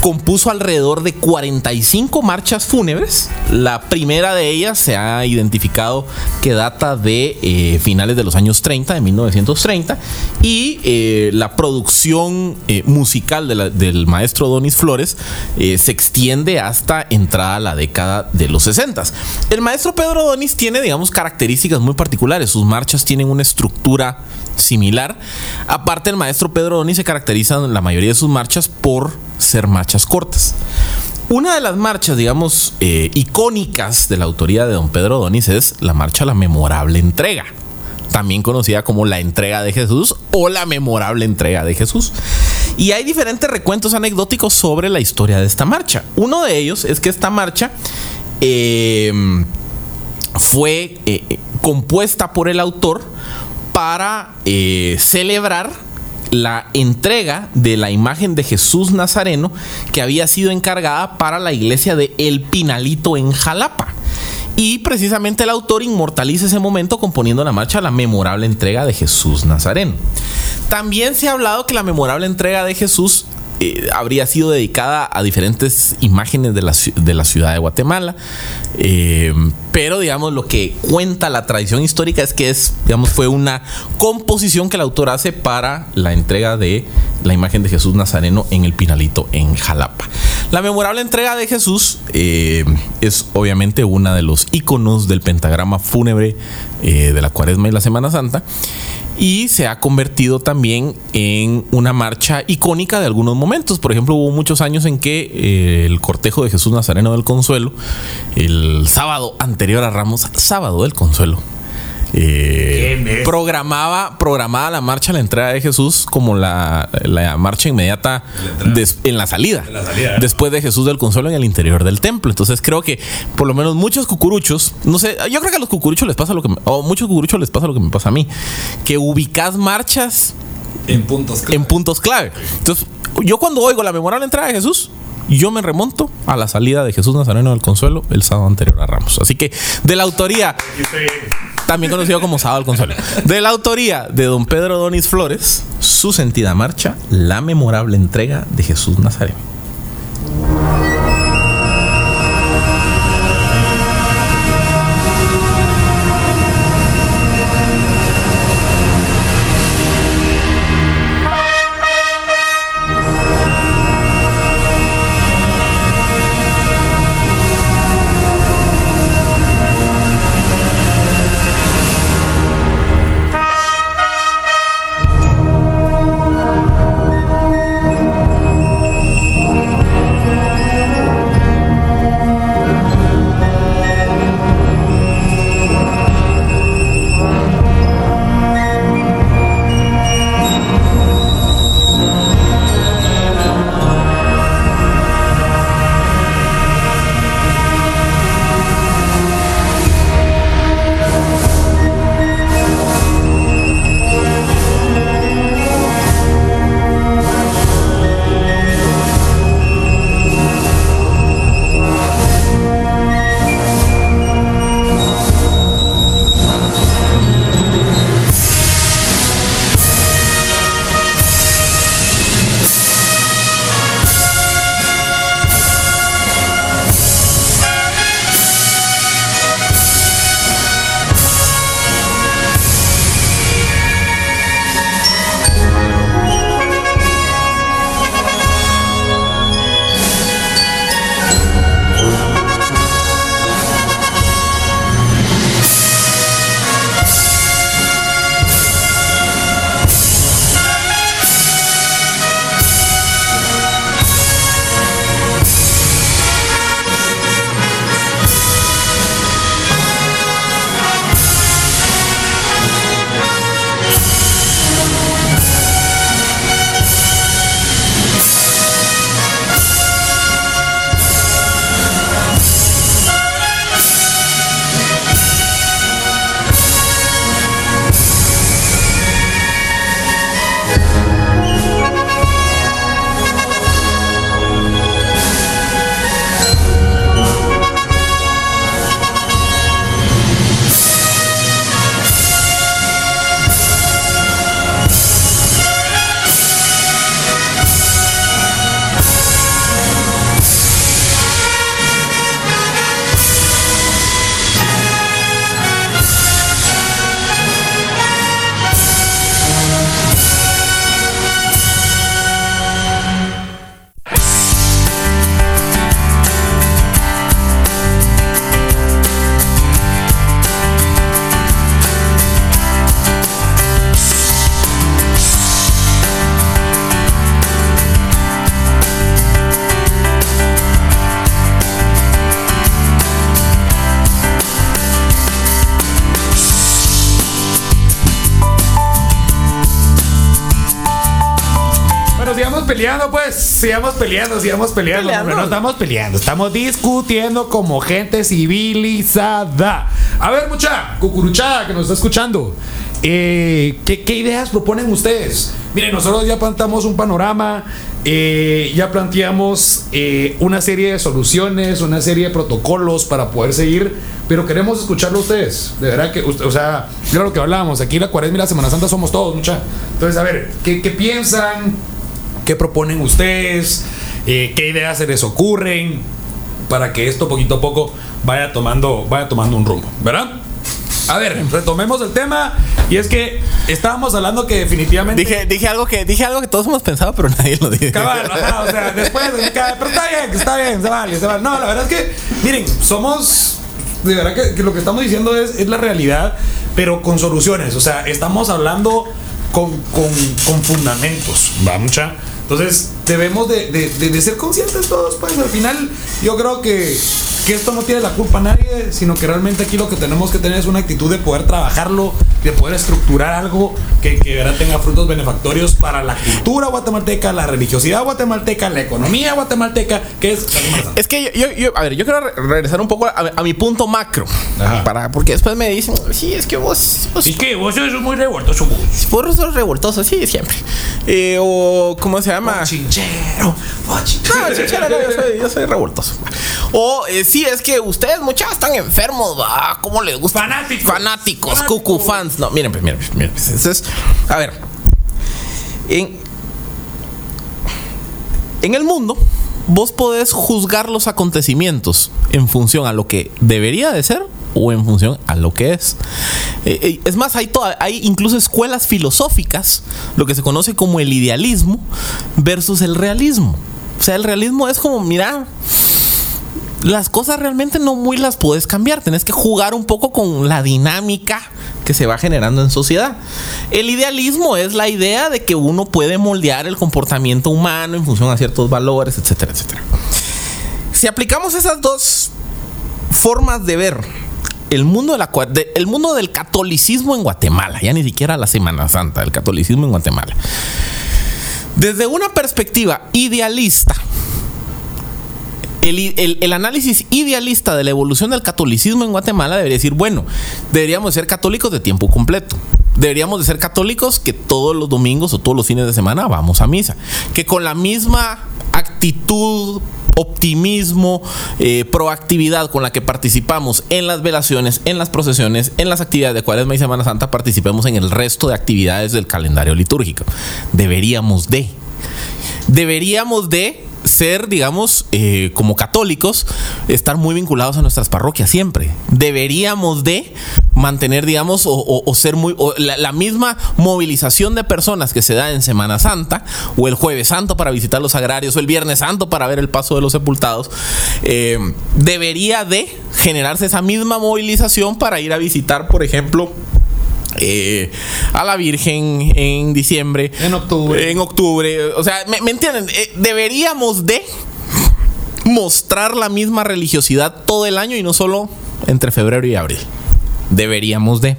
compuso alrededor de 45 marchas fúnebres. La primera de ellas se ha identificado que data de eh, finales de los años 30, de 1930, y eh, la producción eh, musical del maestro Donis Flores se extiende hasta entrada la década de los 60. El maestro Pedro Donis tiene, digamos, características muy particulares. Sus marchas tienen una estructura similar. Aparte, el maestro Pedro Donis se caracteriza en la mayoría de sus marchas por ser marchas cortas. Una de las marchas, digamos, eh, icónicas de la autoría de don Pedro Donis es la marcha La Memorable Entrega, también conocida como la entrega de Jesús o la memorable entrega de Jesús. Y hay diferentes recuentos anecdóticos sobre la historia de esta marcha. Uno de ellos es que esta marcha eh, fue eh, eh, compuesta por el autor para celebrar la entrega de la imagen de Jesús Nazareno que había sido encargada para la iglesia de El Pinalito en Jalapa. Y precisamente el autor inmortaliza ese momento componiendo la marcha la memorable entrega de Jesús Nazareno. También se ha hablado que la memorable entrega de Jesús eh, habría sido dedicada a diferentes imágenes de la, de la ciudad de Guatemala. Eh, pero, digamos, lo que cuenta la tradición histórica es que es, digamos, fue una composición que el autor hace para la entrega de la imagen de Jesús Nazareno en el Pinalito en Jalapa. La memorable entrega de Jesús eh, es obviamente una de los iconos del pentagrama fúnebre de la Cuaresma y la Semana Santa y se ha convertido también en una marcha icónica de algunos momentos. Por ejemplo, hubo muchos años en que eh, el cortejo de Jesús Nazareno del Consuelo, el sábado anterior a Ramos, sábado del Consuelo, eh, programaba, programaba la marcha, la entrada de Jesús como la, marcha inmediata en, la salida, después de Jesús del Consuelo en el interior del templo. Entonces creo que por lo menos muchos cucuruchos, no sé, yo creo que a los cucuruchos les pasa lo que, o muchos cucuruchos les pasa lo que me pasa a mí, que ubicás marchas en puntos clave. En puntos clave. Entonces yo cuando oigo la memorable entrada de Jesús, yo me remonto a la salida de Jesús Nazareno del Consuelo el sábado anterior a Ramos. Así que de la autoría, también conocido como sábado del Consuelo, de la autoría de don Pedro Donis Flores, su sentida marcha, la memorable entrega de Jesús Nazareno. Peleando. Sigamos peleando, sigamos peleando. No estamos peleando, estamos discutiendo como gente civilizada. A ver, mucha cucuruchada que nos está escuchando. Eh, ¿qué, ideas proponen ustedes? Miren, nosotros ya plantamos un panorama, eh, ya planteamos eh, una serie de soluciones, una serie de protocolos para poder seguir, pero queremos escucharlo a ustedes. De verdad que, o sea, mira lo que hablábamos, aquí la cuaresma y la Semana Santa somos todos, mucha. Entonces, a ver, ¿qué, qué piensan? ¿Qué proponen ustedes? Eh, ¿Qué ideas se les ocurren? Para que esto poquito a poco vaya tomando, vaya tomando un rumbo, ¿verdad? A ver, retomemos el tema. Y es que estábamos hablando que definitivamente. Dije, dije, algo que, dije algo que todos hemos pensado, pero nadie lo dice. Cabal, ajá, o sea, después. Pero está bien, está bien, se vale, se vale. No, la verdad es que, miren, somos. De verdad que, que lo que estamos diciendo es, es la realidad, pero con soluciones. O sea, estamos hablando con, con, con fundamentos. Va, mucha. Entonces, debemos de, de, de, de ser conscientes todos, pues al final yo creo que, que esto no tiene la culpa a nadie, sino que realmente aquí lo que tenemos que tener es una actitud de poder trabajarlo, de poder estructurar algo que, que ¿verdad? tenga frutos benefactorios para la cultura guatemalteca, la religiosidad guatemalteca, la economía guatemalteca, que es... Es que yo, yo, a ver, yo quiero re- regresar un poco a, a mi punto macro, Ajá. para, porque después me dicen, sí, es que vos, vos Y que vos sos muy revoltoso, vos. Vos sos revoltoso, sí, siempre. Eh, o, ¿cómo se llama? Chinchero. No, chichera, no, yo soy, yo soy revoltoso. O eh, sí, es que ustedes muchachos están enfermos, va. ¿Cómo les gusta? Fanáticos. Fanáticos, cucu fans. No, miren, pues, miren, pues, miren. pues, Entonces, a ver. En, en el mundo, vos podés juzgar los acontecimientos en función a lo que debería de ser o en función a lo que es. Eh, eh, es más, hay, toda- hay incluso escuelas filosóficas, lo que se conoce como el idealismo versus el realismo. O sea, el realismo es como, mira, las cosas realmente no muy las puedes cambiar. Tenés que jugar un poco con la dinámica que se va generando en sociedad. El idealismo es la idea de que uno puede moldear el comportamiento humano en función a ciertos valores, etcétera, etcétera. Si aplicamos esas dos formas de ver el mundo, de la, el mundo del catolicismo en Guatemala, ya ni siquiera la Semana Santa, el catolicismo en Guatemala, desde una perspectiva idealista, el, el- el análisis idealista de la evolución del catolicismo en Guatemala debería decir, bueno, deberíamos ser católicos de tiempo completo. Deberíamos de ser católicos que todos los domingos o todos los fines de semana vamos a misa. Que con la misma actitud, optimismo, eh, proactividad con la que participamos en las velaciones, en las procesiones, en las actividades de Cuaresma y Semana Santa, participemos en el resto de actividades del calendario litúrgico. Deberíamos de deberíamos de ser, digamos, eh, como católicos, estar muy vinculados a nuestras parroquias siempre. Deberíamos de mantener, digamos, o, ser muy... o la, la misma movilización de personas que se da en Semana Santa, o el jueves santo para visitar los agrarios, o el viernes santo para ver el paso de los sepultados, eh, debería de generarse esa misma movilización para ir a visitar, por ejemplo, eh, a la Virgen en diciembre. En octubre. En octubre. O sea, ¿me, me entienden? Eh, deberíamos de mostrar la misma religiosidad todo el año y no solo entre febrero y abril. Deberíamos de.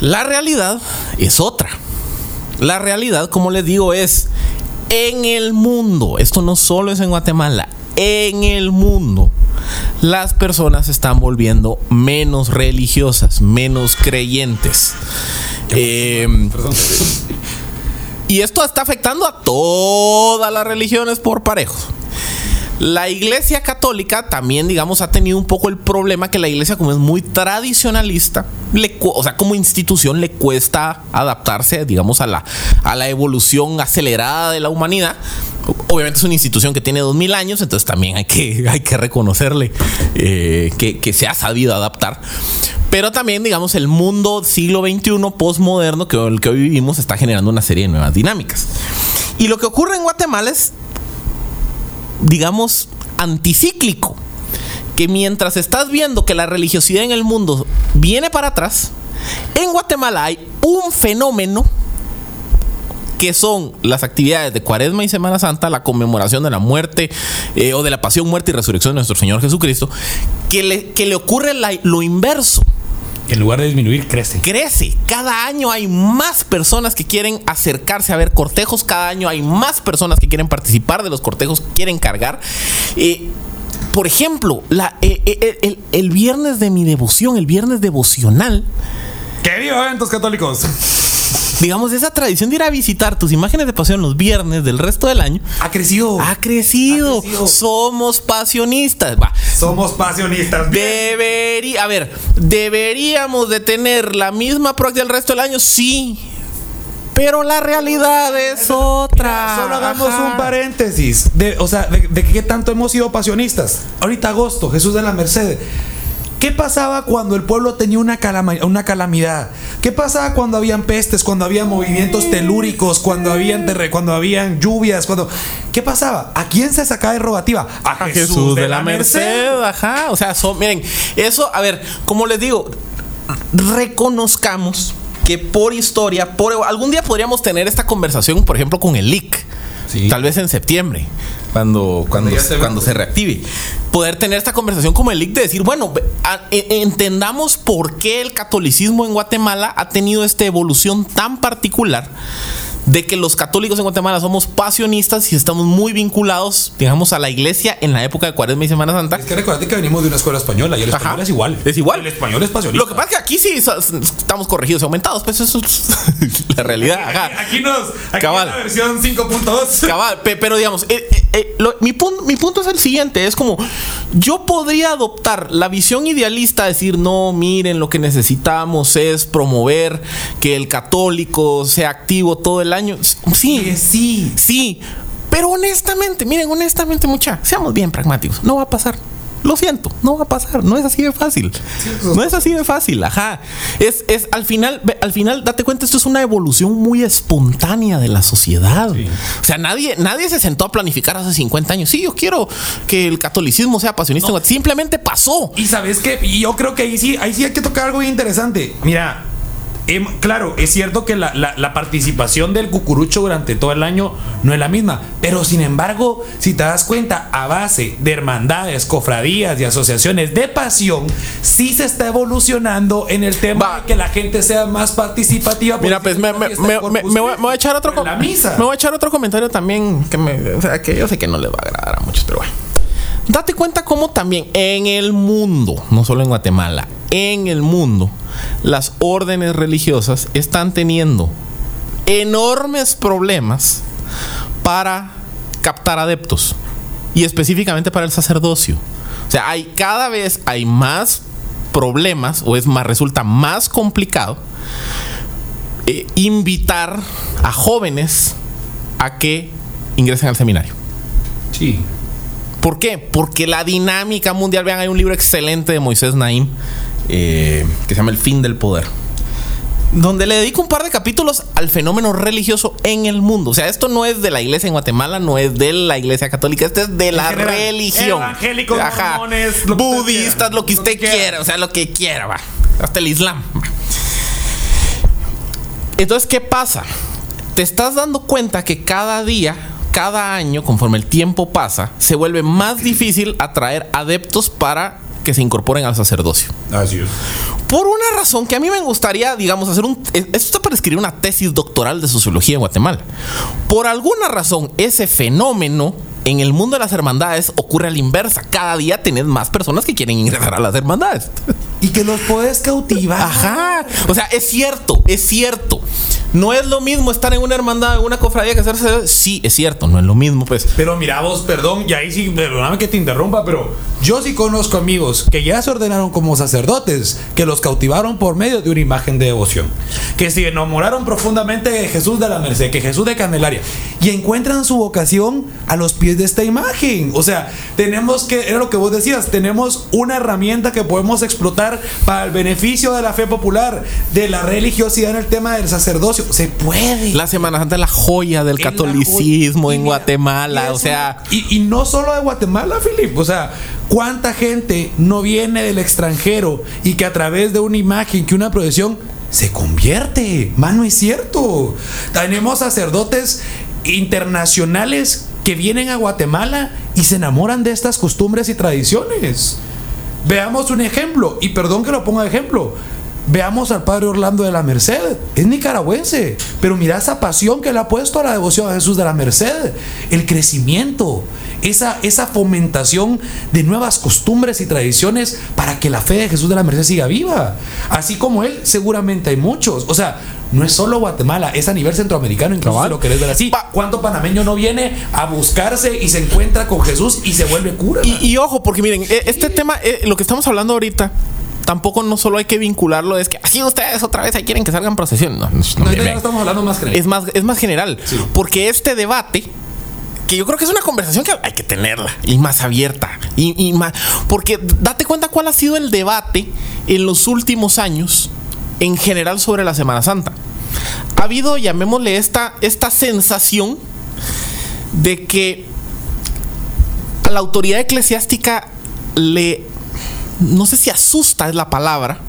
La realidad es otra. La realidad, como les digo, es en el mundo. Esto no solo es en Guatemala. En el mundo. Las personas se están volviendo menos religiosas, menos creyentes. Eh, y esto está afectando a todas las religiones por parejo. La iglesia católica también, digamos, ha tenido un poco el problema que la iglesia, como es muy tradicionalista, le o sea, como institución le cuesta adaptarse, digamos, a la, a la evolución acelerada de la humanidad. Obviamente es una institución que tiene dos mil años, entonces también hay que, hay que reconocerle eh, que, que se ha sabido adaptar. Pero también, digamos, el mundo siglo XXI postmoderno que el que hoy vivimos está generando una serie de nuevas dinámicas. Y lo que ocurre en Guatemala es digamos, anticíclico. Que mientras estás viendo que la religiosidad en el mundo viene para atrás, en Guatemala hay un fenómeno que son las actividades de Cuaresma y Semana Santa, la conmemoración de la muerte eh, o de la pasión, muerte y resurrección de nuestro Señor Jesucristo, que le, que le ocurre lo inverso En lugar de disminuir, crece. crece. Cada año hay más personas que quieren acercarse a ver cortejos. Cada año hay más personas que quieren participar de los cortejos, quieren cargar. Eh, por ejemplo, la- eh, eh, el, el viernes de mi devoción, el viernes devocional, ¡Que viva eventos católicos! Digamos, esa tradición de ir a visitar tus imágenes de pasión los viernes del resto del año, Ha crecido. ha crecido. Ha crecido. Somos pasionistas. Va. Somos pasionistas. Debería, a ver, deberíamos de tener la misma práctica el resto del año, sí. Pero la realidad es otra. Solo hagamos Ajá. un paréntesis. De, o sea, de, de qué tanto hemos sido pasionistas. Ahorita agosto, Jesús de la Merced. ¿Qué pasaba cuando el pueblo tenía una, calama- una calamidad? ¿Qué pasaba cuando habían pestes, cuando había movimientos telúricos, cuando habían, terre- cuando habían lluvias? Cuando... ¿Qué pasaba? ¿A quién se sacaba de rogativa? A a Jesús de la Merced, ajá, o sea, son, miren, eso, a ver, como les digo, reconozcamos que por historia, por algún día podríamos tener esta conversación, por ejemplo, con el LIC, Sí. tal vez en septiembre, cuando cuando, se cuando se reactive, poder tener esta conversación con el LIC de decir, bueno, a- e- entendamos por qué el catolicismo en Guatemala ha tenido esta evolución tan particular de que los católicos en Guatemala somos pasionistas y estamos muy vinculados, digamos, a la iglesia en la época de Cuaresma y Semana Santa. Es que recordate que venimos de una escuela española y el Ajá. español es igual. Es igual. El español es pasionista. Lo que pasa es que aquí sí estamos corregidos y aumentados, pues eso es la realidad. Ajá. Aquí nos. Aquí Cabal. la versión 5.2. Cabal, pe- pero digamos, eh, eh, eh, lo- mi, punto, mi punto es el siguiente, es como, yo podría adoptar la visión idealista, decir, no, miren, lo que necesitamos es promover que el católico sea activo todo el año. Sí, Que sí. sí, pero honestamente, miren, honestamente, mucha, seamos bien pragmáticos, no va a pasar. Lo siento, no va a pasar, no es así de fácil. No es así de fácil, ajá. Es, es al final, al final, date cuenta, esto es una evolución muy espontánea de la sociedad. O sea, nadie, nadie se sentó a planificar hace 50 años. Sí, yo quiero que el catolicismo sea pasionista. Simplemente pasó. Y sabes qué, y yo creo que ahí sí, ahí sí hay que tocar algo bien interesante. Mira, em, claro, es cierto que la, la- la participación del cucurucho durante todo el año no es la misma, pero sin embargo, si te das cuenta, a base de hermandades, cofradías y asociaciones de pasión, sí se está evolucionando en el tema Va. de que la gente sea más participativa. Mira, pues me, me- me- voy, me voy a echar otro la misa. Me voy a echar otro comentario también que me, o sea, que yo sé que no les va a agradar a muchos, pero bueno. Date cuenta cómo también en el mundo, no solo en Guatemala, en el mundo, las órdenes religiosas están teniendo enormes problemas para captar adeptos y específicamente para el sacerdocio. O sea, hay cada vez hay más problemas o es más resulta más complicado eh, invitar a jóvenes a que ingresen al seminario. Sí. ¿Por qué? Porque la dinámica mundial, vean, hay un libro excelente de Moisés Naim eh, que se llama El fin del poder. Donde le dedico un par de capítulos al fenómeno religioso en el mundo. O sea, esto no es de la iglesia en Guatemala, no es de la iglesia católica, esto es de la general, religión. evangélicos, mormones, lo que usted budistas, lo que usted quiera. quiera, o sea, lo que quiera, va. Hasta el Islam. va. Entonces, ¿qué pasa? Te estás dando cuenta que cada día, cada año, conforme el tiempo pasa, se vuelve más difícil atraer adeptos para que se incorporen al sacerdocio. Así es. Por una razón que a mí me gustaría, digamos, hacer un... eh, Esto está para escribir una tesis doctoral de sociología en Guatemala. Por alguna razón, ese fenómeno en el mundo de las hermandades ocurre a la inversa. Cada día tenés más personas que quieren ingresar a las hermandades. Y que los puedes cautivar. Ajá. O sea, es cierto, es cierto. No es lo mismo estar en una hermandad, en una cofradía que hacerse. Sí, es cierto, no es lo mismo, pues. Pero mira vos, perdón, y ahí sí, perdóname que te interrumpa, pero yo sí conozco amigos que ya se ordenaron como sacerdotes, que los cautivaron por medio de una imagen de devoción, que se enamoraron profundamente de Jesús de la Merced, que Jesús de Candelaria, y encuentran su vocación a los pies de esta imagen. O sea, tenemos que, era lo que vos decías, tenemos una herramienta que podemos explotar para el beneficio de la fe popular, de la religiosidad en el tema del sacerdocio. Se puede. La Semana Santa es la joya del Es catolicismo joya. En Guatemala. O sea. Y, y no solo de Guatemala, Filip. O sea, ¿cuánta gente no viene del extranjero y que a través de una imagen, que una procesión, se convierte? Mano, es cierto. Tenemos sacerdotes internacionales que vienen a Guatemala y se enamoran de estas costumbres y tradiciones. Veamos un ejemplo, y perdón que lo ponga de ejemplo. Veamos al padre Orlando de la Merced, es nicaragüense, pero mira esa pasión que le ha puesto a la devoción a Jesús de la Merced, el crecimiento, esa, esa fomentación de nuevas costumbres y tradiciones para que la fe de Jesús de la Merced siga viva. Así como él, seguramente hay muchos. O sea, no es solo Guatemala, es a nivel centroamericano, incluso Cabal. si lo querés ver así. ¿Cuánto panameño no viene a buscarse y se encuentra con Jesús y se vuelve cura? Y, y ojo, porque miren, e- este tema, eh, lo que estamos hablando ahorita, tampoco no solo hay que vincularlo, es que así ustedes otra vez ahí quieren que salgan procesión. No, no, No, estamos hablando más general. es más, es más general. Sí. Porque este debate, que yo creo que es una conversación que hay que tenerla y más abierta. Y, y más, porque date cuenta cuál ha sido el debate en los últimos años en general sobre la Semana Santa. Ha habido, llamémosle, esta, esta sensación de que a la autoridad eclesiástica le, no sé si asusta es la palabra,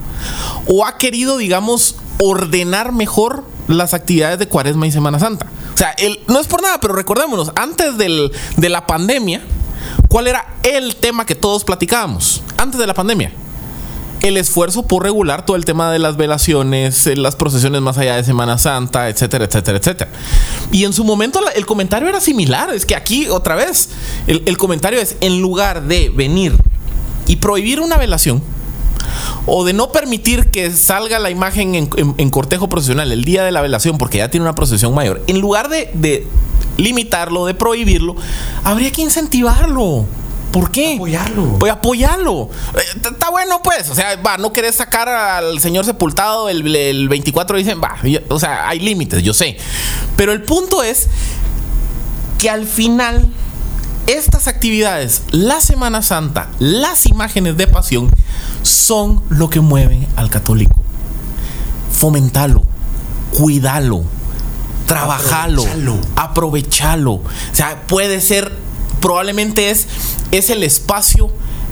o ha querido, digamos, ordenar mejor las actividades de Cuaresma y Semana Santa. O sea, el- no es por nada, pero recordémonos, antes del- de la pandemia, ¿cuál era el tema que todos platicábamos? Antes de la pandemia. El esfuerzo por regular todo el tema de las velaciones, eh, las procesiones más allá de Semana Santa, etcétera, etcétera, etcétera. Y en su momento el comentario era similar. Es que aquí, otra vez, el, el comentario es, en lugar de venir y prohibir una velación, o de no permitir que salga la imagen en, en- en cortejo procesional el día de la velación porque ya tiene una procesión mayor, en lugar de, de limitarlo, de prohibirlo, habría que incentivarlo. ¿Por qué? Apoyarlo. Voy a apoyarlo. Eh, Está bueno, pues. O sea, va, no querés sacar al señor sepultado el, el 24 dicen, va. O sea, hay límites, yo sé. Pero el punto es que al final estas actividades, la Semana Santa, las imágenes de pasión, son lo que mueven al católico. Fomentalo, cuidalo, trabajalo, Aprovechalo. aprovechalo. O sea, puede ser, probablemente es, es el espacio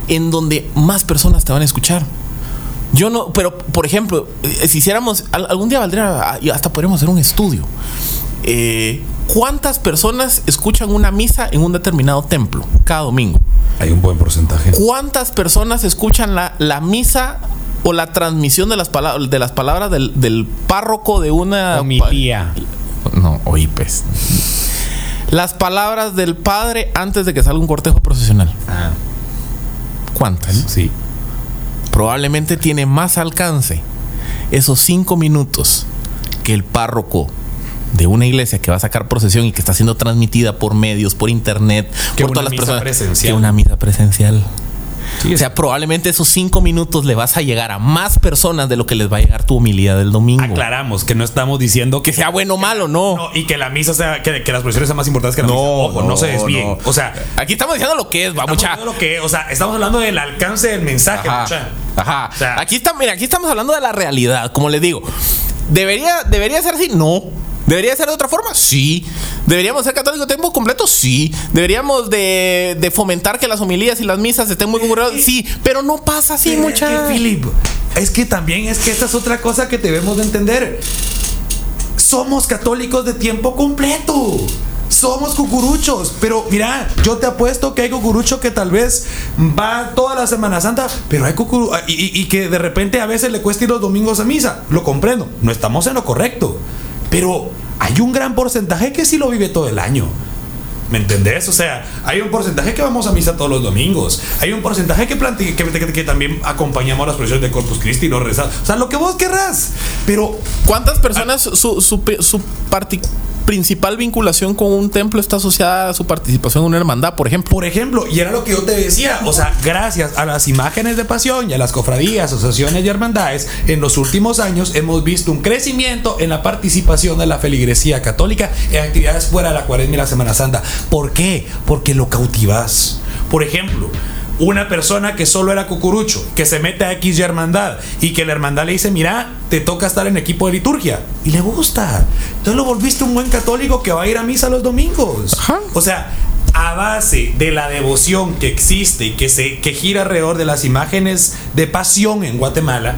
en donde más personas te van a escuchar. Yo no, pero por ejemplo, eh, si hiciéramos, al- algún día valdría, ah, hasta podríamos hacer un estudio. Eh, ¿Cuántas personas escuchan una misa en un determinado templo cada domingo? Hay un buen porcentaje. ¿Cuántas personas escuchan la, la misa o la transmisión de las, palabras de las palabras del, del párroco de una Homilía. No, oí pues. Las palabras del padre antes de que salga un cortejo procesional. Ah, ¿Cuántas? sí. Probablemente tiene más alcance esos cinco minutos que el párroco de una iglesia que va a sacar procesión y que está siendo transmitida por medios, por internet, Que por todas las misa personas. presencial. Que una misa presencial. Sí, O sea, probablemente esos cinco minutos le vas a llegar a más personas de lo que les va a llegar tu humildad del domingo. aclaramos que no estamos diciendo Que sea bueno o malo, no. No, y que la misa sea, que, que las procesiones sean más importantes que la No, misa. Ojo, no, no, se desvíen. no. O sea, Aquí estamos diciendo lo que es, va mucha. lo que, o sea, estamos hablando del alcance del mensaje, Ajá. mucha. Ajá. O sea- aquí está, mira, aquí estamos hablando de la realidad, como les digo. ¿Debería, ¿Debería ser así? No. ¿Debería ser de otra forma? Sí. ¿Deberíamos ser católicos de tiempo completo? Sí. ¿Deberíamos de, de fomentar que las homilías y las misas estén muy congregadas? Sí. Pero no pasa así, Pero mucha. Es que, Philip, es que también es que esta es otra cosa que debemos de entender. Somos católicos de tiempo completo. Somos cucuruchos, pero mira, yo te apuesto que hay cucurucho que tal vez va toda la Semana Santa, pero hay cucuru y, y- y que de repente a veces le cuesta ir los domingos a misa. Lo comprendo, no estamos en lo correcto, pero hay un gran porcentaje que sí lo vive todo el año. ¿Me entendés? O sea, hay un porcentaje que vamos a misa todos los domingos. Hay un porcentaje que, plante- que, que- que también acompañamos las procesiones de Corpus Christi y los rezamos. O sea, lo que vos querrás. Pero ¿Cuántas personas su, su, su parti- principal vinculación con un templo está asociada a su participación en una hermandad, por ejemplo? Por ejemplo, y era lo que yo te decía, o sea, gracias a las imágenes de pasión y a las cofradías, asociaciones y hermandades, en los últimos años hemos visto un crecimiento en la participación de la feligresía católica en actividades fuera de la cuaresma y la Semana Santa. ¿Por qué? Porque lo cautivas. Por ejemplo, una persona que solo era cucurucho, que se mete a X hermandad y que la hermandad le dice, mira, te toca estar en equipo de liturgia. Y le gusta. Entonces lo volviste un buen católico que va a ir a misa los domingos. Ajá. O sea, a base de la devoción que existe y que, se, que gira alrededor de las imágenes de pasión en Guatemala,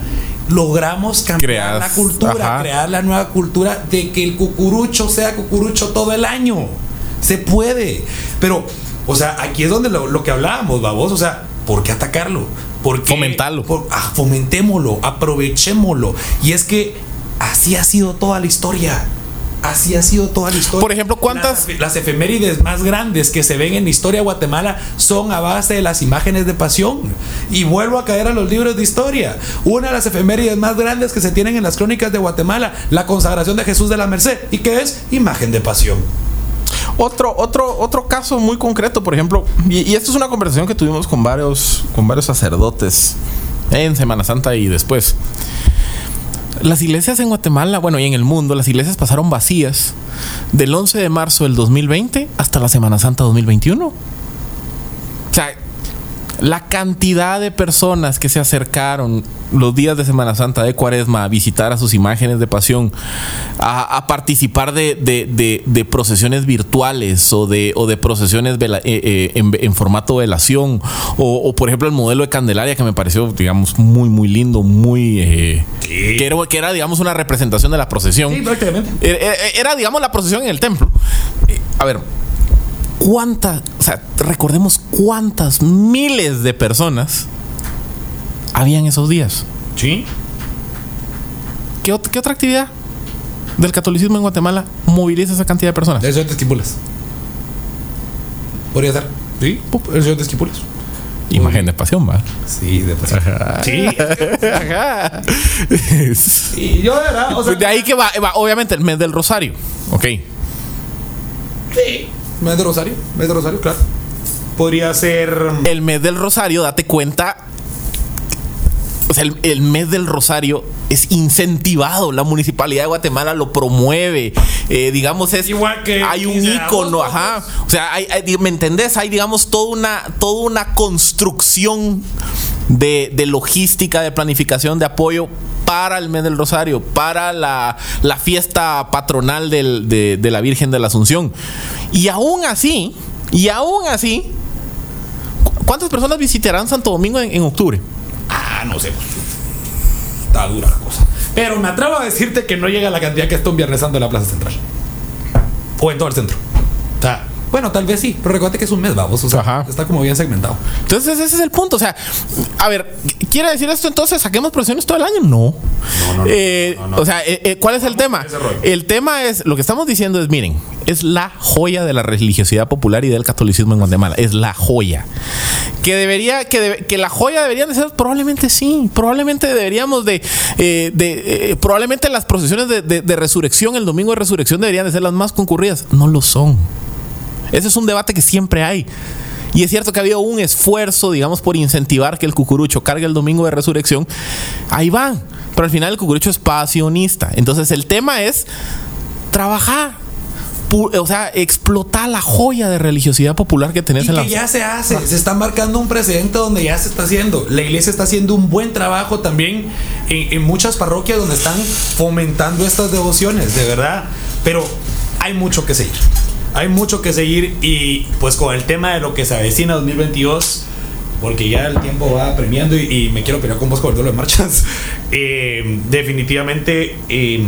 logramos cambiar Creas- la cultura, ajá. crear la nueva cultura de que el cucurucho sea cucurucho todo el año. Se puede. Pero, o sea, aquí es donde lo, lo que hablábamos, babos. O sea, ¿por qué atacarlo? ¿Por qué? Fomentarlo. Por- ah, fomentémoslo, aprovechémoslo. Y es que así ha sido toda la historia. Así ha sido toda la historia. Por ejemplo, ¿cuántas- Las, las efemérides más grandes que se ven en la historia de Guatemala son a base de las imágenes de pasión. Y vuelvo a caer a los libros de historia. Una de las efemérides más grandes que se tienen en las crónicas de Guatemala, la consagración de Jesús de la Merced. ¿Y qué es? Imagen de pasión. Otro, otro, otro caso muy concreto, por ejemplo, y, esto es una conversación que tuvimos con varios, con varios sacerdotes en Semana Santa y después. Las iglesias en Guatemala, bueno, y en el mundo, las iglesias pasaron vacías del 11 de marzo del 2020 hasta la Semana Santa 2021. O sea, la cantidad de personas que se acercaron los días de Semana Santa de Cuaresma a visitar a sus imágenes de pasión, a, a participar de, de- de- de procesiones virtuales o de, o de procesiones vela- eh, eh, en, en formato velación, o, o, por ejemplo el modelo de Candelaria que me pareció, digamos, muy, muy lindo, muy... eh, que, era, que era, digamos, una representación de la procesión. Sí, prácticamente. Era, era- era, digamos, la procesión en el templo. Eh, A ver, ¿cuántas, o sea, recordemos cuántas miles de personas habían esos días? Sí. ¿Qué, ot- qué otra actividad del catolicismo en Guatemala moviliza esa cantidad de personas? El señor de Esquipulas. Podría ser. Sí, el señor de Esquipulas. Imagen de pasión, va. Sí, de pasión. Sí. Ajá. Y yo de verdad, o sea, de ahí que va, va, obviamente, el mes del Rosario. Ok. Sí. Mes de Rosario, mes de Rosario, claro. Podría ser. El mes del Rosario, date cuenta. O sea, el, el mes del Rosario es incentivado. La municipalidad de Guatemala lo promueve. Eh, digamos, es. Igual que Hay un 15 de ícono, agosto, ajá. O sea, hay, hay- ¿me entendés? Hay, digamos, toda una, toda una construcción de, de logística, de planificación, de apoyo para el mes del Rosario, para la, la fiesta patronal de, la Virgen de la Asunción. Y aún así, y aún así, ¿cu- ¿cuántas personas visitarán Santo Domingo en, en octubre? Ah, no sé. Está dura la cosa. Pero me atrevo a decirte que no llega la cantidad que está un Viernes en la Plaza Central. O en todo el centro. Bueno, tal vez sí, pero recuerda que es un mes, vamos. O sea, Ajá. está como bien segmentado. Entonces ese es el punto. O sea, a ver, ¿quiere decir esto entonces saquemos procesiones todo el año? No. no, no, Eh, no, no. O sea, eh, eh, ¿cuál es el tema? El tema es, lo que estamos diciendo es, miren, es la joya de la religiosidad popular y del catolicismo en Guatemala. Es la joya. Que debería, que, debe- que la joya deberían de ser, probablemente sí. Probablemente deberíamos de, eh, de eh, probablemente las procesiones de, de- de resurrección, el domingo de resurrección deberían de ser las más concurridas. No lo son. Ese es un debate que siempre hay. Y es cierto que ha habido un esfuerzo, digamos, por incentivar que el cucurucho cargue el domingo de resurrección. Ahí van. Pero al final el cucurucho es pasionista. Entonces el tema es trabajar. O sea, explotar la joya de religiosidad popular que tenés Y en la que ya se hace, se está marcando un precedente donde ya se está haciendo. La iglesia está haciendo un buen trabajo también en, en muchas parroquias donde están fomentando estas devociones, de verdad. Pero hay mucho que seguir. Hay mucho que seguir y pues con el tema de lo que se avecina 2022, porque ya el tiempo va premiando y, me quiero pelear con vos con el de marchas, eh, definitivamente... eh,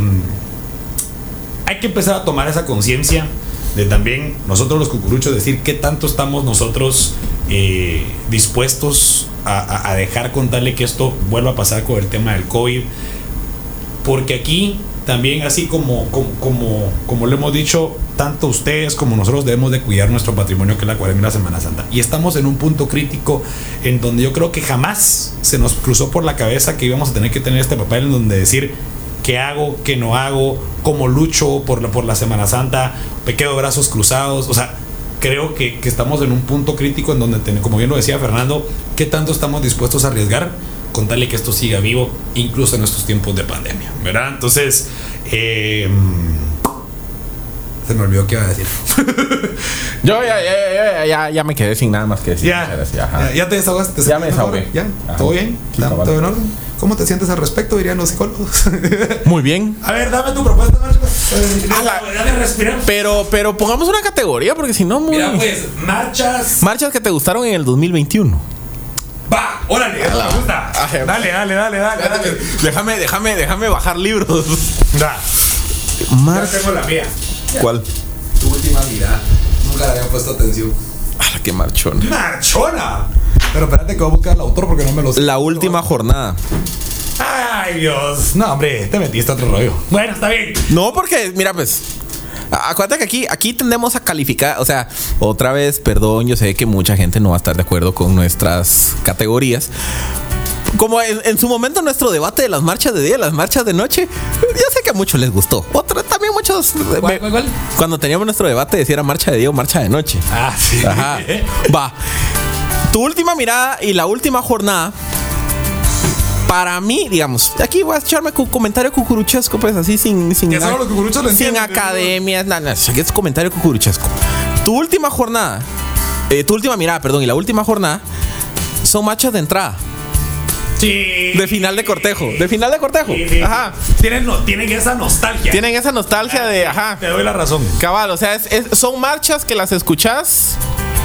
hay que empezar a tomar esa conciencia de también nosotros los cucuruchos decir qué tanto estamos nosotros eh, dispuestos a- a dejar contarle que esto vuelva a pasar con el tema del COVID. Porque aquí también así como, como, como, como lo hemos dicho, tanto ustedes como nosotros debemos de cuidar nuestro patrimonio que es la cuaresma y la Semana Santa. Y estamos en un punto crítico en donde yo creo que jamás se nos cruzó por la cabeza que íbamos a tener que tener este papel en donde decir qué hago, qué no hago, cómo lucho por la, por la Semana Santa, me quedo brazos cruzados, o sea, creo que, que estamos en un punto crítico en donde, como bien lo decía Fernando, qué tanto estamos dispuestos a arriesgar con tal de que esto siga vivo, incluso en estos tiempos de pandemia, ¿verdad? Entonces, eh, se me olvidó qué iba a decir. Yo ya, ya, ya, ya, ya me quedé sin nada más que decir. Ya, te desahogaste. ¿Te Ya me desahogué. ¿Ya? ¿Todo bien? Sí, ¿Está- cabal. ¿Todo en orden? ¿Cómo te sientes al respecto? Dirían los psicólogos. Muy bien. a ver, dame tu propuesta, Marcos. Respirar. Pero, pero pongamos una categoría porque si no, muy... Mira, pues, marchas. Marchas que te gustaron en el 2021. Va, órale, eso me gusta. Dale, dale, dale, dale. dale. Déjame, déjame, déjame bajar libros. Da, ya Mar tengo la mía. ¿Cuál? Tu última mirada. Nunca le había puesto atención. Ah, qué marchón. ¡Marchona! Pero espérate que voy a buscar al autor porque no me lo sé. La última jornada. Ay, Dios. No, hombre, te metiste a otro rollo. Bueno, está bien. No, porque, mira, pues. Acuérdate que aquí, aquí tendemos a calificar, o sea, otra vez, perdón, yo sé que mucha gente no va a estar de acuerdo con nuestras categorías. Como en, en su momento nuestro debate de las marchas de día las marchas de noche, yo sé que a muchos les gustó. Otra, también muchos... ¿Cuál, me- cuál? Cuando teníamos nuestro debate de si era marcha de día o marcha de noche. Ah, sí. Ajá. Va. Tu última mirada y la última jornada para mí, digamos, aquí voy a echarme un comentario cucuruchesco, pues así sin. sin Que solo los cucuruchos lo Sin entienden, academias, nada, nada. Es comentario cucuruchesco. Tu última jornada, eh, tu última mirada, perdón, y la última jornada son machos de entrada. Sí. De final de cortejo. De final de cortejo. Sí. Ajá. Tienen, no, tienen esa nostalgia. Tienen esa nostalgia de, ajá. Te doy la razón. Cabal, o sea, es- es- son marchas que las escuchás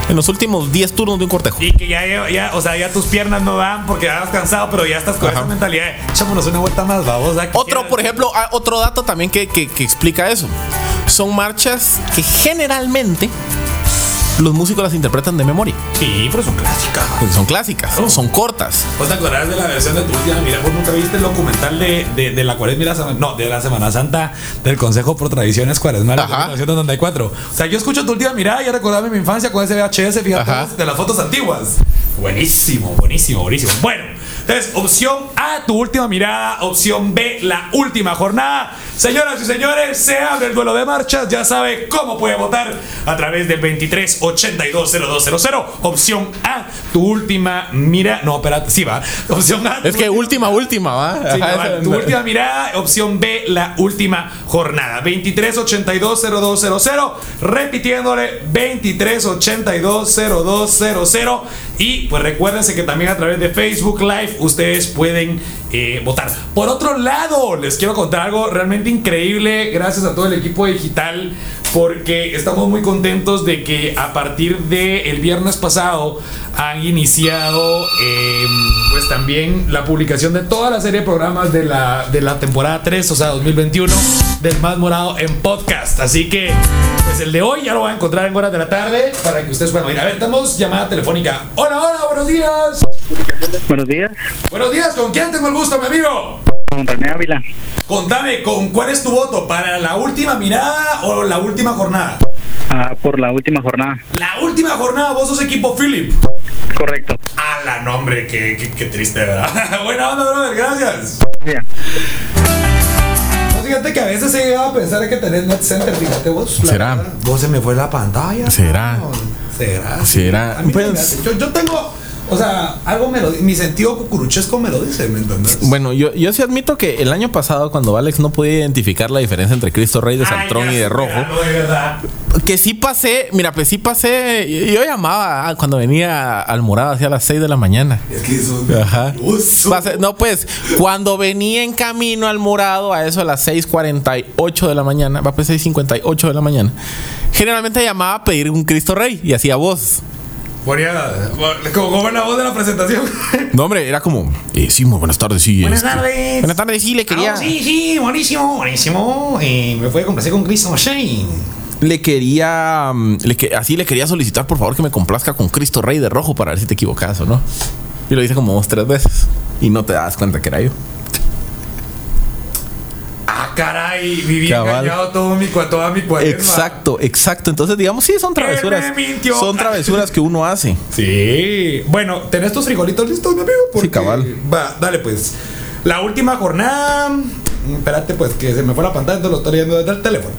en los últimos 10 turnos de un cortejo. Y que ya, ya, o sea, ya tus piernas no dan porque ya has cansado, pero ya estás con Ajá. esa mentalidad de echámonos una vuelta más, babosa. que Otro, quieras". por ejemplo, ah, otro dato también que, que- que explica eso. Son marchas que generalmente los músicos las interpretan de memoria. Sí, pero son clásicas. Porque son clásicas, Oh. son cortas. ¿Vos te acordás de la versión de tu última mira? ¿Vos nunca viste el documental de, de, de la cuaresma y la semana, no, de la Semana Santa del Consejo por Tradiciones Cuaresmales de Ajá. 1994? O sea, yo escucho tu última mirada y ya recordaba mi infancia con ese VHS, fíjate, de las fotos antiguas. Buenísimo, buenísimo, buenísimo. Bueno, entonces, opción A, tu última mirada. Opción B, la última jornada. Señoras y señores, se abre el duelo de marchas. Ya sabe cómo puede votar a través del 23820200. Opción A, tu última mira. No, espérate, sí va. Opción A. Es que última- última, ¿va? Sí, esa- tu última mirada, opción B, la última jornada. 23820200, repitiéndole 23820200. Y pues recuérdense que también a través de Facebook Live ustedes pueden eh, votar. Por otro lado, les quiero contar algo realmente increíble, gracias a todo el equipo digital, porque estamos muy contentos de que a partir del el viernes pasado han iniciado eh, pues también la publicación de toda la serie de programas de la, de la temporada 3, o sea, 2021, del Más Morado en podcast. Así que, pues el de hoy ya lo van a encontrar en horas de la tarde para que ustedes puedan oír. A ver, estamos llamada telefónica. Hola, hola, buenos días. Buenos días, Buenos días, ¿con quién tengo el gusto, mi amigo? Con René Ávila. Contame, ¿con cuál es tu voto? ¿Para la última mirada o la última jornada? Ah, por la última jornada. La última jornada, vos sos equipo Philip. Correcto. A la nombre, qué, qué, qué triste, ¿verdad? Buena onda, brother, gracias. No, Fíjate que a veces he llegado a pensar que tenés net center, fíjate vos. ¿Será? verdad. Vos se me fue la pantalla. ¿Será? no. Será. ¿Será? Pues- yo, yo tengo, o sea, algo me lo mi sentido cucuruchesco me lo dice, ¿me entiendes? Bueno, yo, yo sí admito que el año pasado, cuando Alex no podía identificar la diferencia entre Cristo Rey de Santrón y de Rojo, no, de verdad. que sí pasé, mira, pues sí pasé, yo, llamaba cuando venía al morado hacia las 6 de la mañana. Es que eso Ajá. Pasé- no, pues, cuando venía en camino al morado a eso a las 6.48 de la mañana, va pues 6.58 de la mañana, generalmente llamaba a pedir un Cristo Rey y hacía voz. Ponía como, como la voz de la presentación. No, hombre, era como, eh, sí, muy buenas tardes, sí. Buenas este, tardes. Buenas tardes, sí, le quería. Ah, sí, sí, buenísimo, buenísimo. Eh, me puede complacer con Cristo Shane. Le quería. mm, le que- así le quería solicitar, por favor, que me complazca con Cristo Rey de Rojo para ver si te equivocas o no. Y lo hice como dos, tres veces. Y no te das cuenta que era yo. Ah, caray, viví Cabal. engañado todo mi, toda mi cuaresma. Exacto, exacto. Entonces, digamos, sí, son travesuras. Son travesuras que uno hace. Sí. Bueno, ¿tenés tus frijolitos listos, mi amigo? Porque- cabal. Va, dale pues. La última jornada. Mm, Espérate, pues que se me fue la pantalla, entonces lo estoy leyendo desde el teléfono.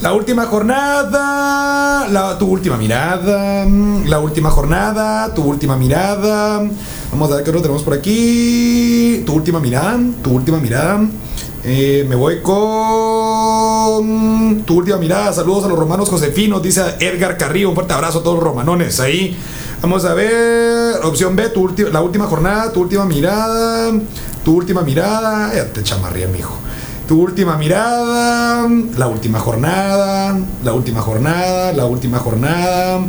La última jornada. La, tu última mirada. mm, La última jornada. Tu última mirada. Vamos a ver qué otro tenemos por aquí. Tu última mirada. Tu última mirada. Eh, me voy con tu última mirada. Saludos a los romanos josefinos, dice Edgar Carrillo. Un fuerte abrazo a todos los romanones ahí. Vamos a ver. Opción B, tu la última jornada, tu última mirada. Tu última mirada. Ya te chamarría, mijo. Tu última mirada. La última jornada. La última jornada. La última jornada.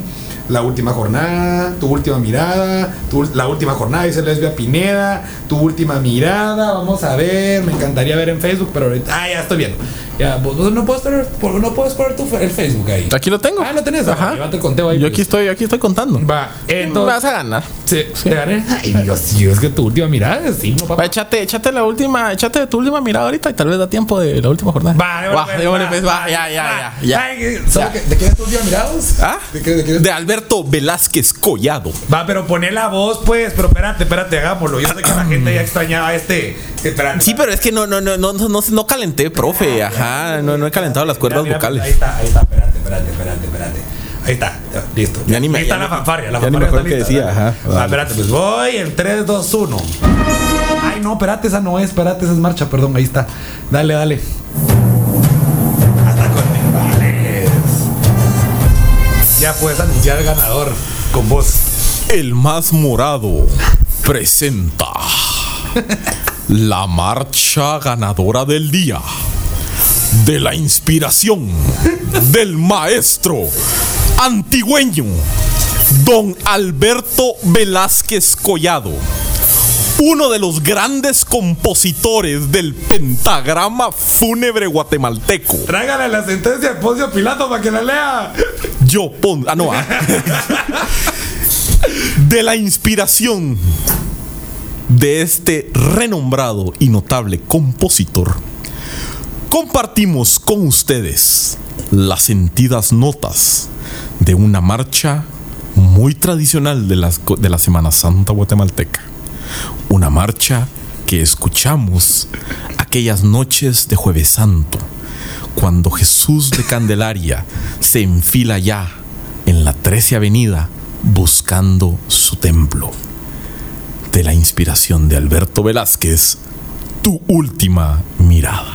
La última jornada, tu última mirada, tu, la última jornada, dice Lesbia Pineda, tu última mirada, vamos a ver, me encantaría ver en Facebook, pero ahorita, ah, ya estoy viendo. Ya, vos, no puedes poner, no puedes poner tu, el Facebook ahí. Aquí lo tengo. Ah, lo tenés, Ajá. Llévate el conteo ahí. Yo pues. aquí estoy, aquí estoy contando. Va, Me entonces. vas a ganar. Sí, ¿te gané? Ay, Dios mío, es que tu última mirada es sí, no, papá. Va, échate, échate la última, échate tu última mirada ahorita y tal vez da tiempo de la última jornada. Va, va, démosle, pues, va, ya, ya, ya, ya. Ay, ¿sabes Ya. qué- ¿De quién es tu última mirada? ¿Ah? ¿De qué- de es? De Alberto Velázquez Collado. Va, pero poné la voz, pues. Pero espérate, espérate, hagámoslo. Yo sé que la gente ya extrañaba este. Espérate. Sí, pero es que no, no, no, no, no, no calenté, profe. Ajá, no, no he calentado las cuerdas Mira, mira, vocales. Ahí está, ahí está, espérate, espérate, espérate, espérate. Ahí está, listo. Ya ni me- Ahí está ya la fanfarria, la ya ni me fanfarria está lista, decía, ¿verdad? ajá, Va, vale. espérate, pues voy en 3, 2, 1. Ay, no, espérate, esa no es, espérate, esa es marcha, perdón, ahí está. Dale, dale. Ya puedes anunciar ganador con voz. El más morado presenta la marcha ganadora del día de la inspiración del maestro antigüeño don Alberto Velázquez Collado. Uno de los grandes compositores del pentagrama fúnebre guatemalteco. Tráigale la sentencia de Poncio Pilato para que la lea. Yo pon. Ah, no. ah. De la inspiración de este renombrado y notable compositor, compartimos con ustedes las sentidas notas de una marcha muy tradicional de, las- de la Semana Santa guatemalteca. Una marcha que escuchamos aquellas noches de Jueves Santo, cuando Jesús de Candelaria se enfila ya en la 13 Avenida buscando su templo. De la inspiración de Alberto Velázquez, tu última mirada.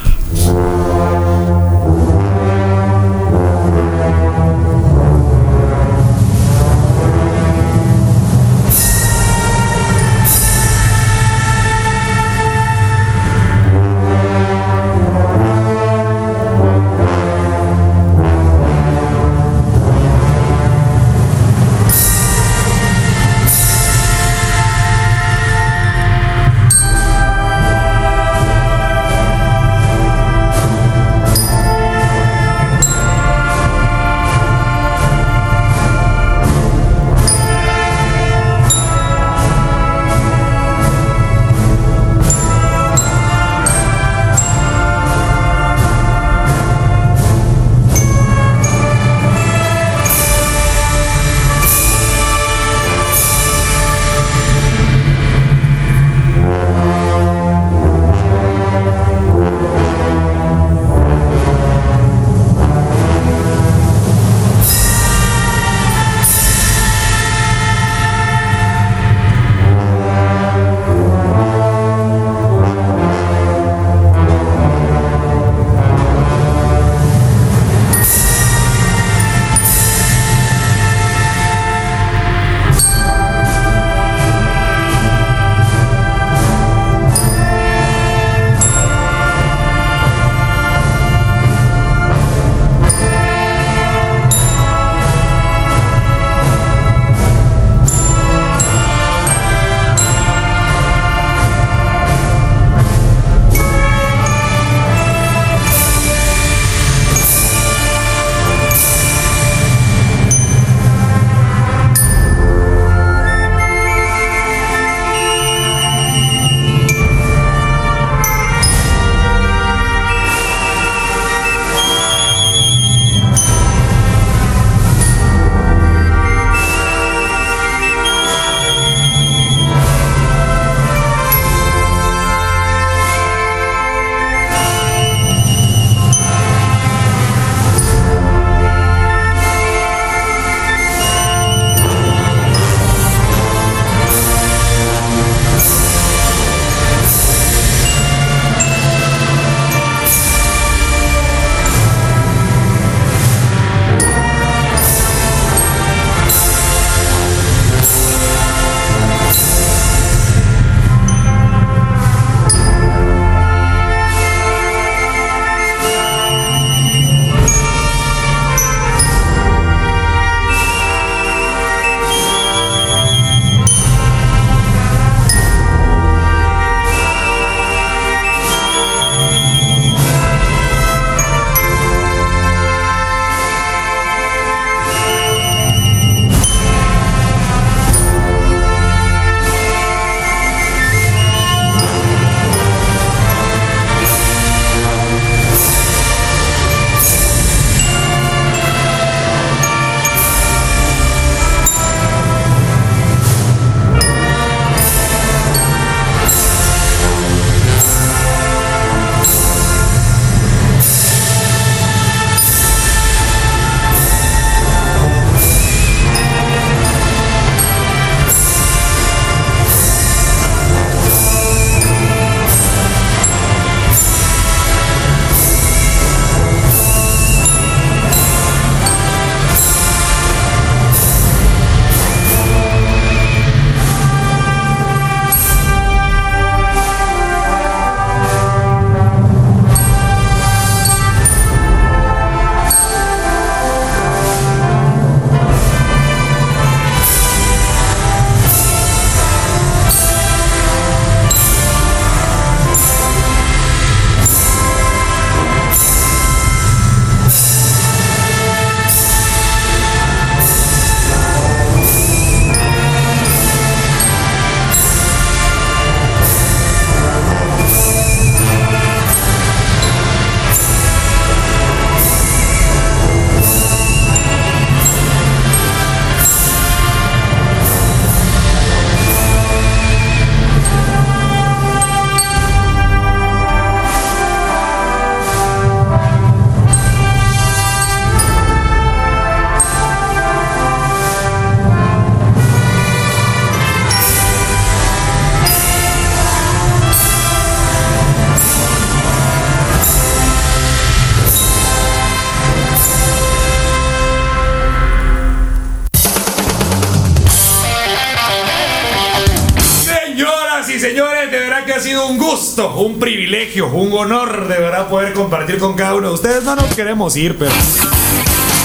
Compartir con cada uno de ustedes. No nos queremos ir, pero.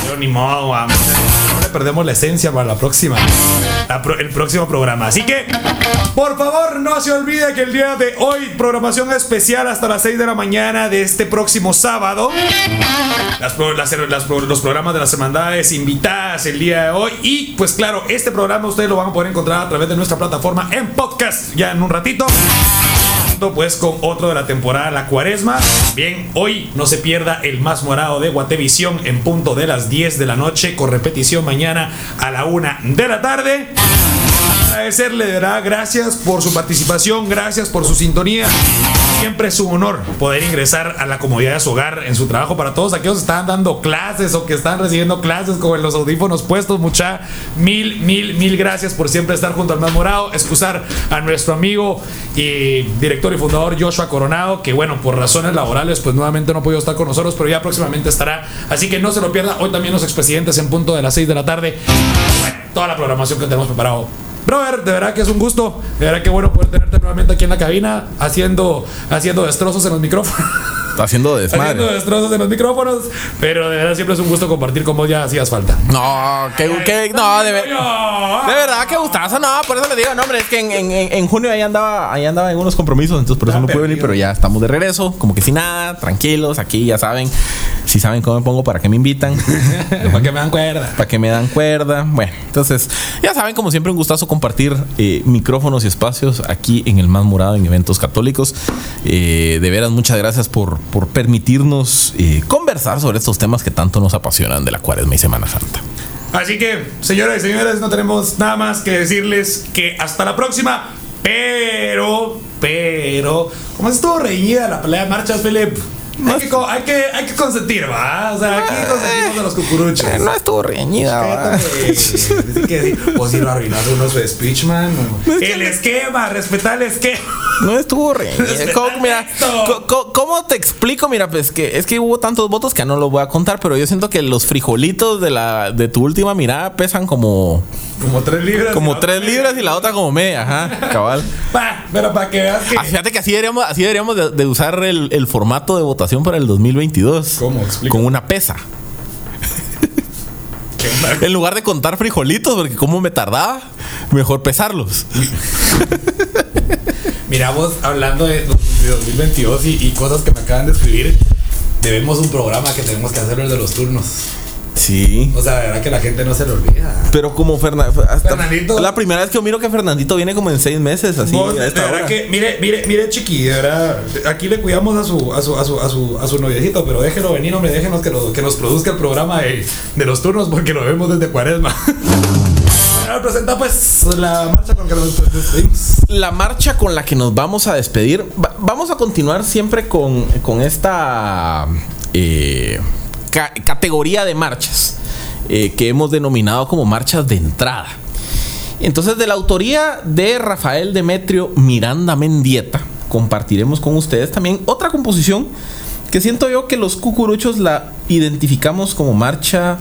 Pero ni modo, vamos. No le perdemos la esencia para la próxima. el próximo programa. Así que, por favor, no se olvide que el día de hoy, programación especial hasta las 6 de la mañana de este próximo sábado. Los programas de las hermandades invitadas el día de hoy. Y pues claro, este programa ustedes lo van a poder encontrar a través de nuestra plataforma en podcast ya en un ratito. Junto, Pues con otro de la temporada La Cuaresma. Bien, hoy no se pierda el más morado de Guatevisión en punto de las 10 de la noche, con repetición mañana a la 1 de la tarde. Agradecerle, de verdad, gracias por su participación, gracias por su sintonía. Siempre es un honor poder ingresar a la comodidad de su hogar en su trabajo para todos aquellos que están dando clases o que están recibiendo clases con los audífonos puestos. Mucha, mil, mil, mil gracias por siempre estar junto al más morado. Excusar a nuestro amigo y director y fundador Joshua Coronado, que bueno, por razones laborales, pues nuevamente no ha podido estar con nosotros, pero ya próximamente estará. Así que no se lo pierda. Hoy también los expresidentes en punto de las 6 de la tarde. Toda la programación que tenemos preparado. Brother, de verdad que es un gusto. De verdad que bueno poder tenerte nuevamente aquí en la cabina haciendo, haciendo destrozos en los micrófonos. Haciendo haciendo desmadre. destrozos en los micrófonos. Pero de verdad siempre es un gusto compartir con vos ya hacías falta. No, que, que- no, de, ver- de verdad que gustazo, no, por eso le digo, no, hombre, es que en, en- en- junio ahí andaba, ahí andaba en unos compromisos, entonces por eso Ah, no pude venir, perdido. pero ya estamos de regreso, como que sin nada, tranquilos, aquí ya saben, si saben cómo me pongo, para qué me invitan, Para que me dan cuerda. para que me dan cuerda, bueno, entonces ya saben, como siempre, un gustazo compartir eh, micrófonos y espacios aquí en el Más Morado en eventos católicos. Eh, de veras, muchas gracias por, por permitirnos eh, conversar sobre estos temas que tanto nos apasionan de la Cuaresma y Semana Santa. Así que, señoras y señores, no tenemos nada más que decirles que hasta la próxima. Pero, pero, como estuvo reñida la pelea de marchas, Philip, hay que, hay que, hay que consentir, ¿va? O sea, aquí consentimos a los cucuruchos. Eh, No estuvo reñida, sí, vos si lo arruinaste uno su speech, man. El esquema, respeta el esquema. No estuvo reñida. ¿Cómo, mira, texto. co- co- ¿Cómo te explico? Mira, pues que es que hubo tantos votos que no los voy a contar, pero yo siento que los frijolitos de la de tu última mirada pesan como Como tres libras. como tres libras y la otra como media, ajá, cabal. Pa, pero para que veas que. Ah, fíjate que así deberíamos, así deberíamos de, de usar el, el formato de votación para el 2022. ¿Cómo? Explica. Con una pesa. En lugar de contar frijolitos, porque como me tardaba, mejor pesarlos. Mira, vos hablando de, de 2022 y, y cosas que me acaban de escribir, debemos un programa que tenemos que hacer el de los turnos. Sí. O sea, de verdad que la gente no se lo olvida. Pero como Fernando, Fernandito. la primera vez que miro que Fernandito viene como en seis meses, así. De verdad hora. que, mire, mire, mire, chiqui, de verdad, aquí le cuidamos a su, a su, a su, a su, a su noviecito, pero déjelo venir, hombre, déjenos que, lo- que nos produzca el programa de, de los turnos porque lo vemos desde cuaresma. Ahora presenta pues la marcha con que nos despedimos. La marcha con la que nos vamos a despedir, va- vamos a continuar siempre con, con esta eh, ca- categoría de marchas eh, que hemos denominado como marchas de entrada. Entonces, de la autoría de Rafael Demetrio Miranda Mendieta, compartiremos con ustedes también otra composición que siento yo que los cucuruchos la identificamos como marcha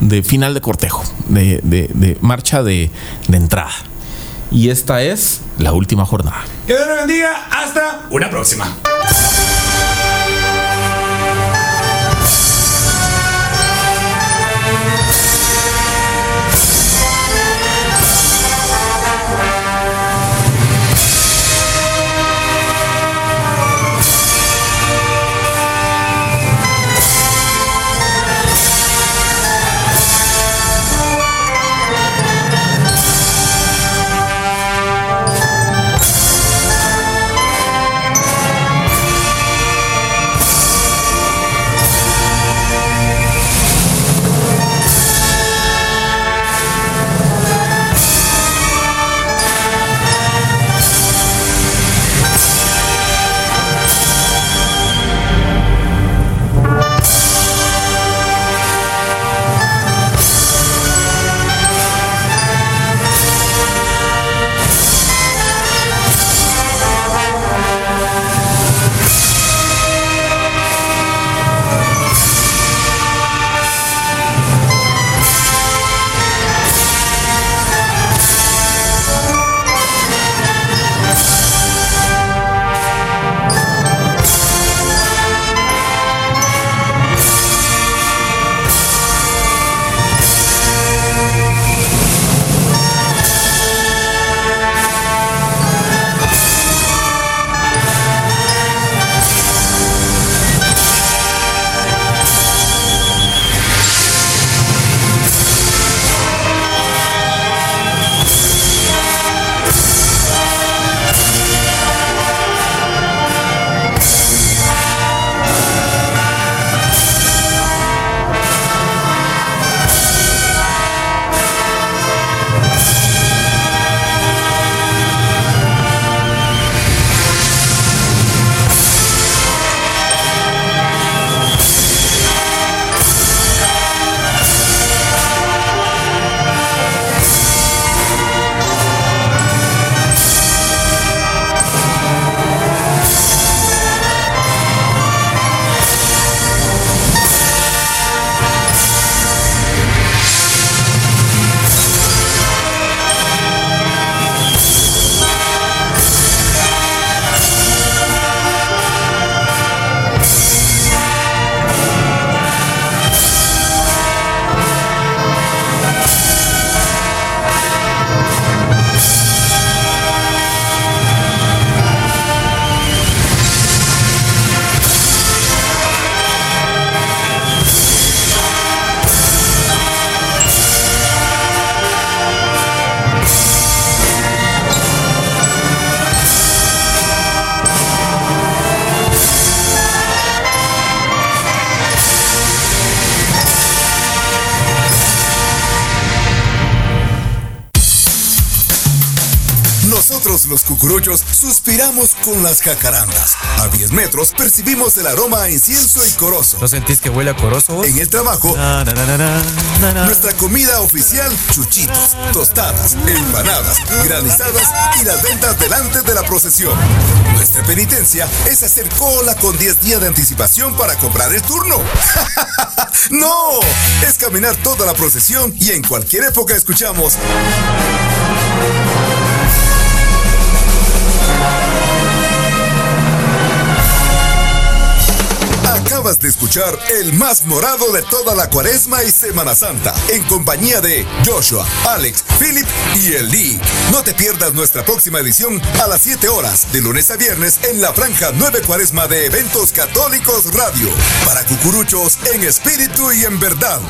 de final de cortejo, de, marcha de, entrada. Y esta es la última jornada. Que Dios le bendiga. Hasta una próxima. Cucuruchos suspiramos con las jacarandas. A 10 metros percibimos el aroma a incienso y corozo. ¿No sentís que huele a corozo vos? En el trabajo, Na, na, na, nuestra comida oficial, chuchitos, tostadas, empanadas, granizadas y las ventas delante de la procesión. Nuestra penitencia es hacer cola con 10 días de anticipación para comprar el turno. ¡No! Es caminar toda la procesión y en cualquier época escuchamos. Escuchar el más morado de toda la cuaresma y Semana Santa, en compañía de Joshua, Alex, Philip y Eli. No te pierdas nuestra próxima edición a las 7 horas, de lunes a viernes, en la franja 9 cuaresma de Eventos Católicos Radio, para cucuruchos en espíritu y en verdad.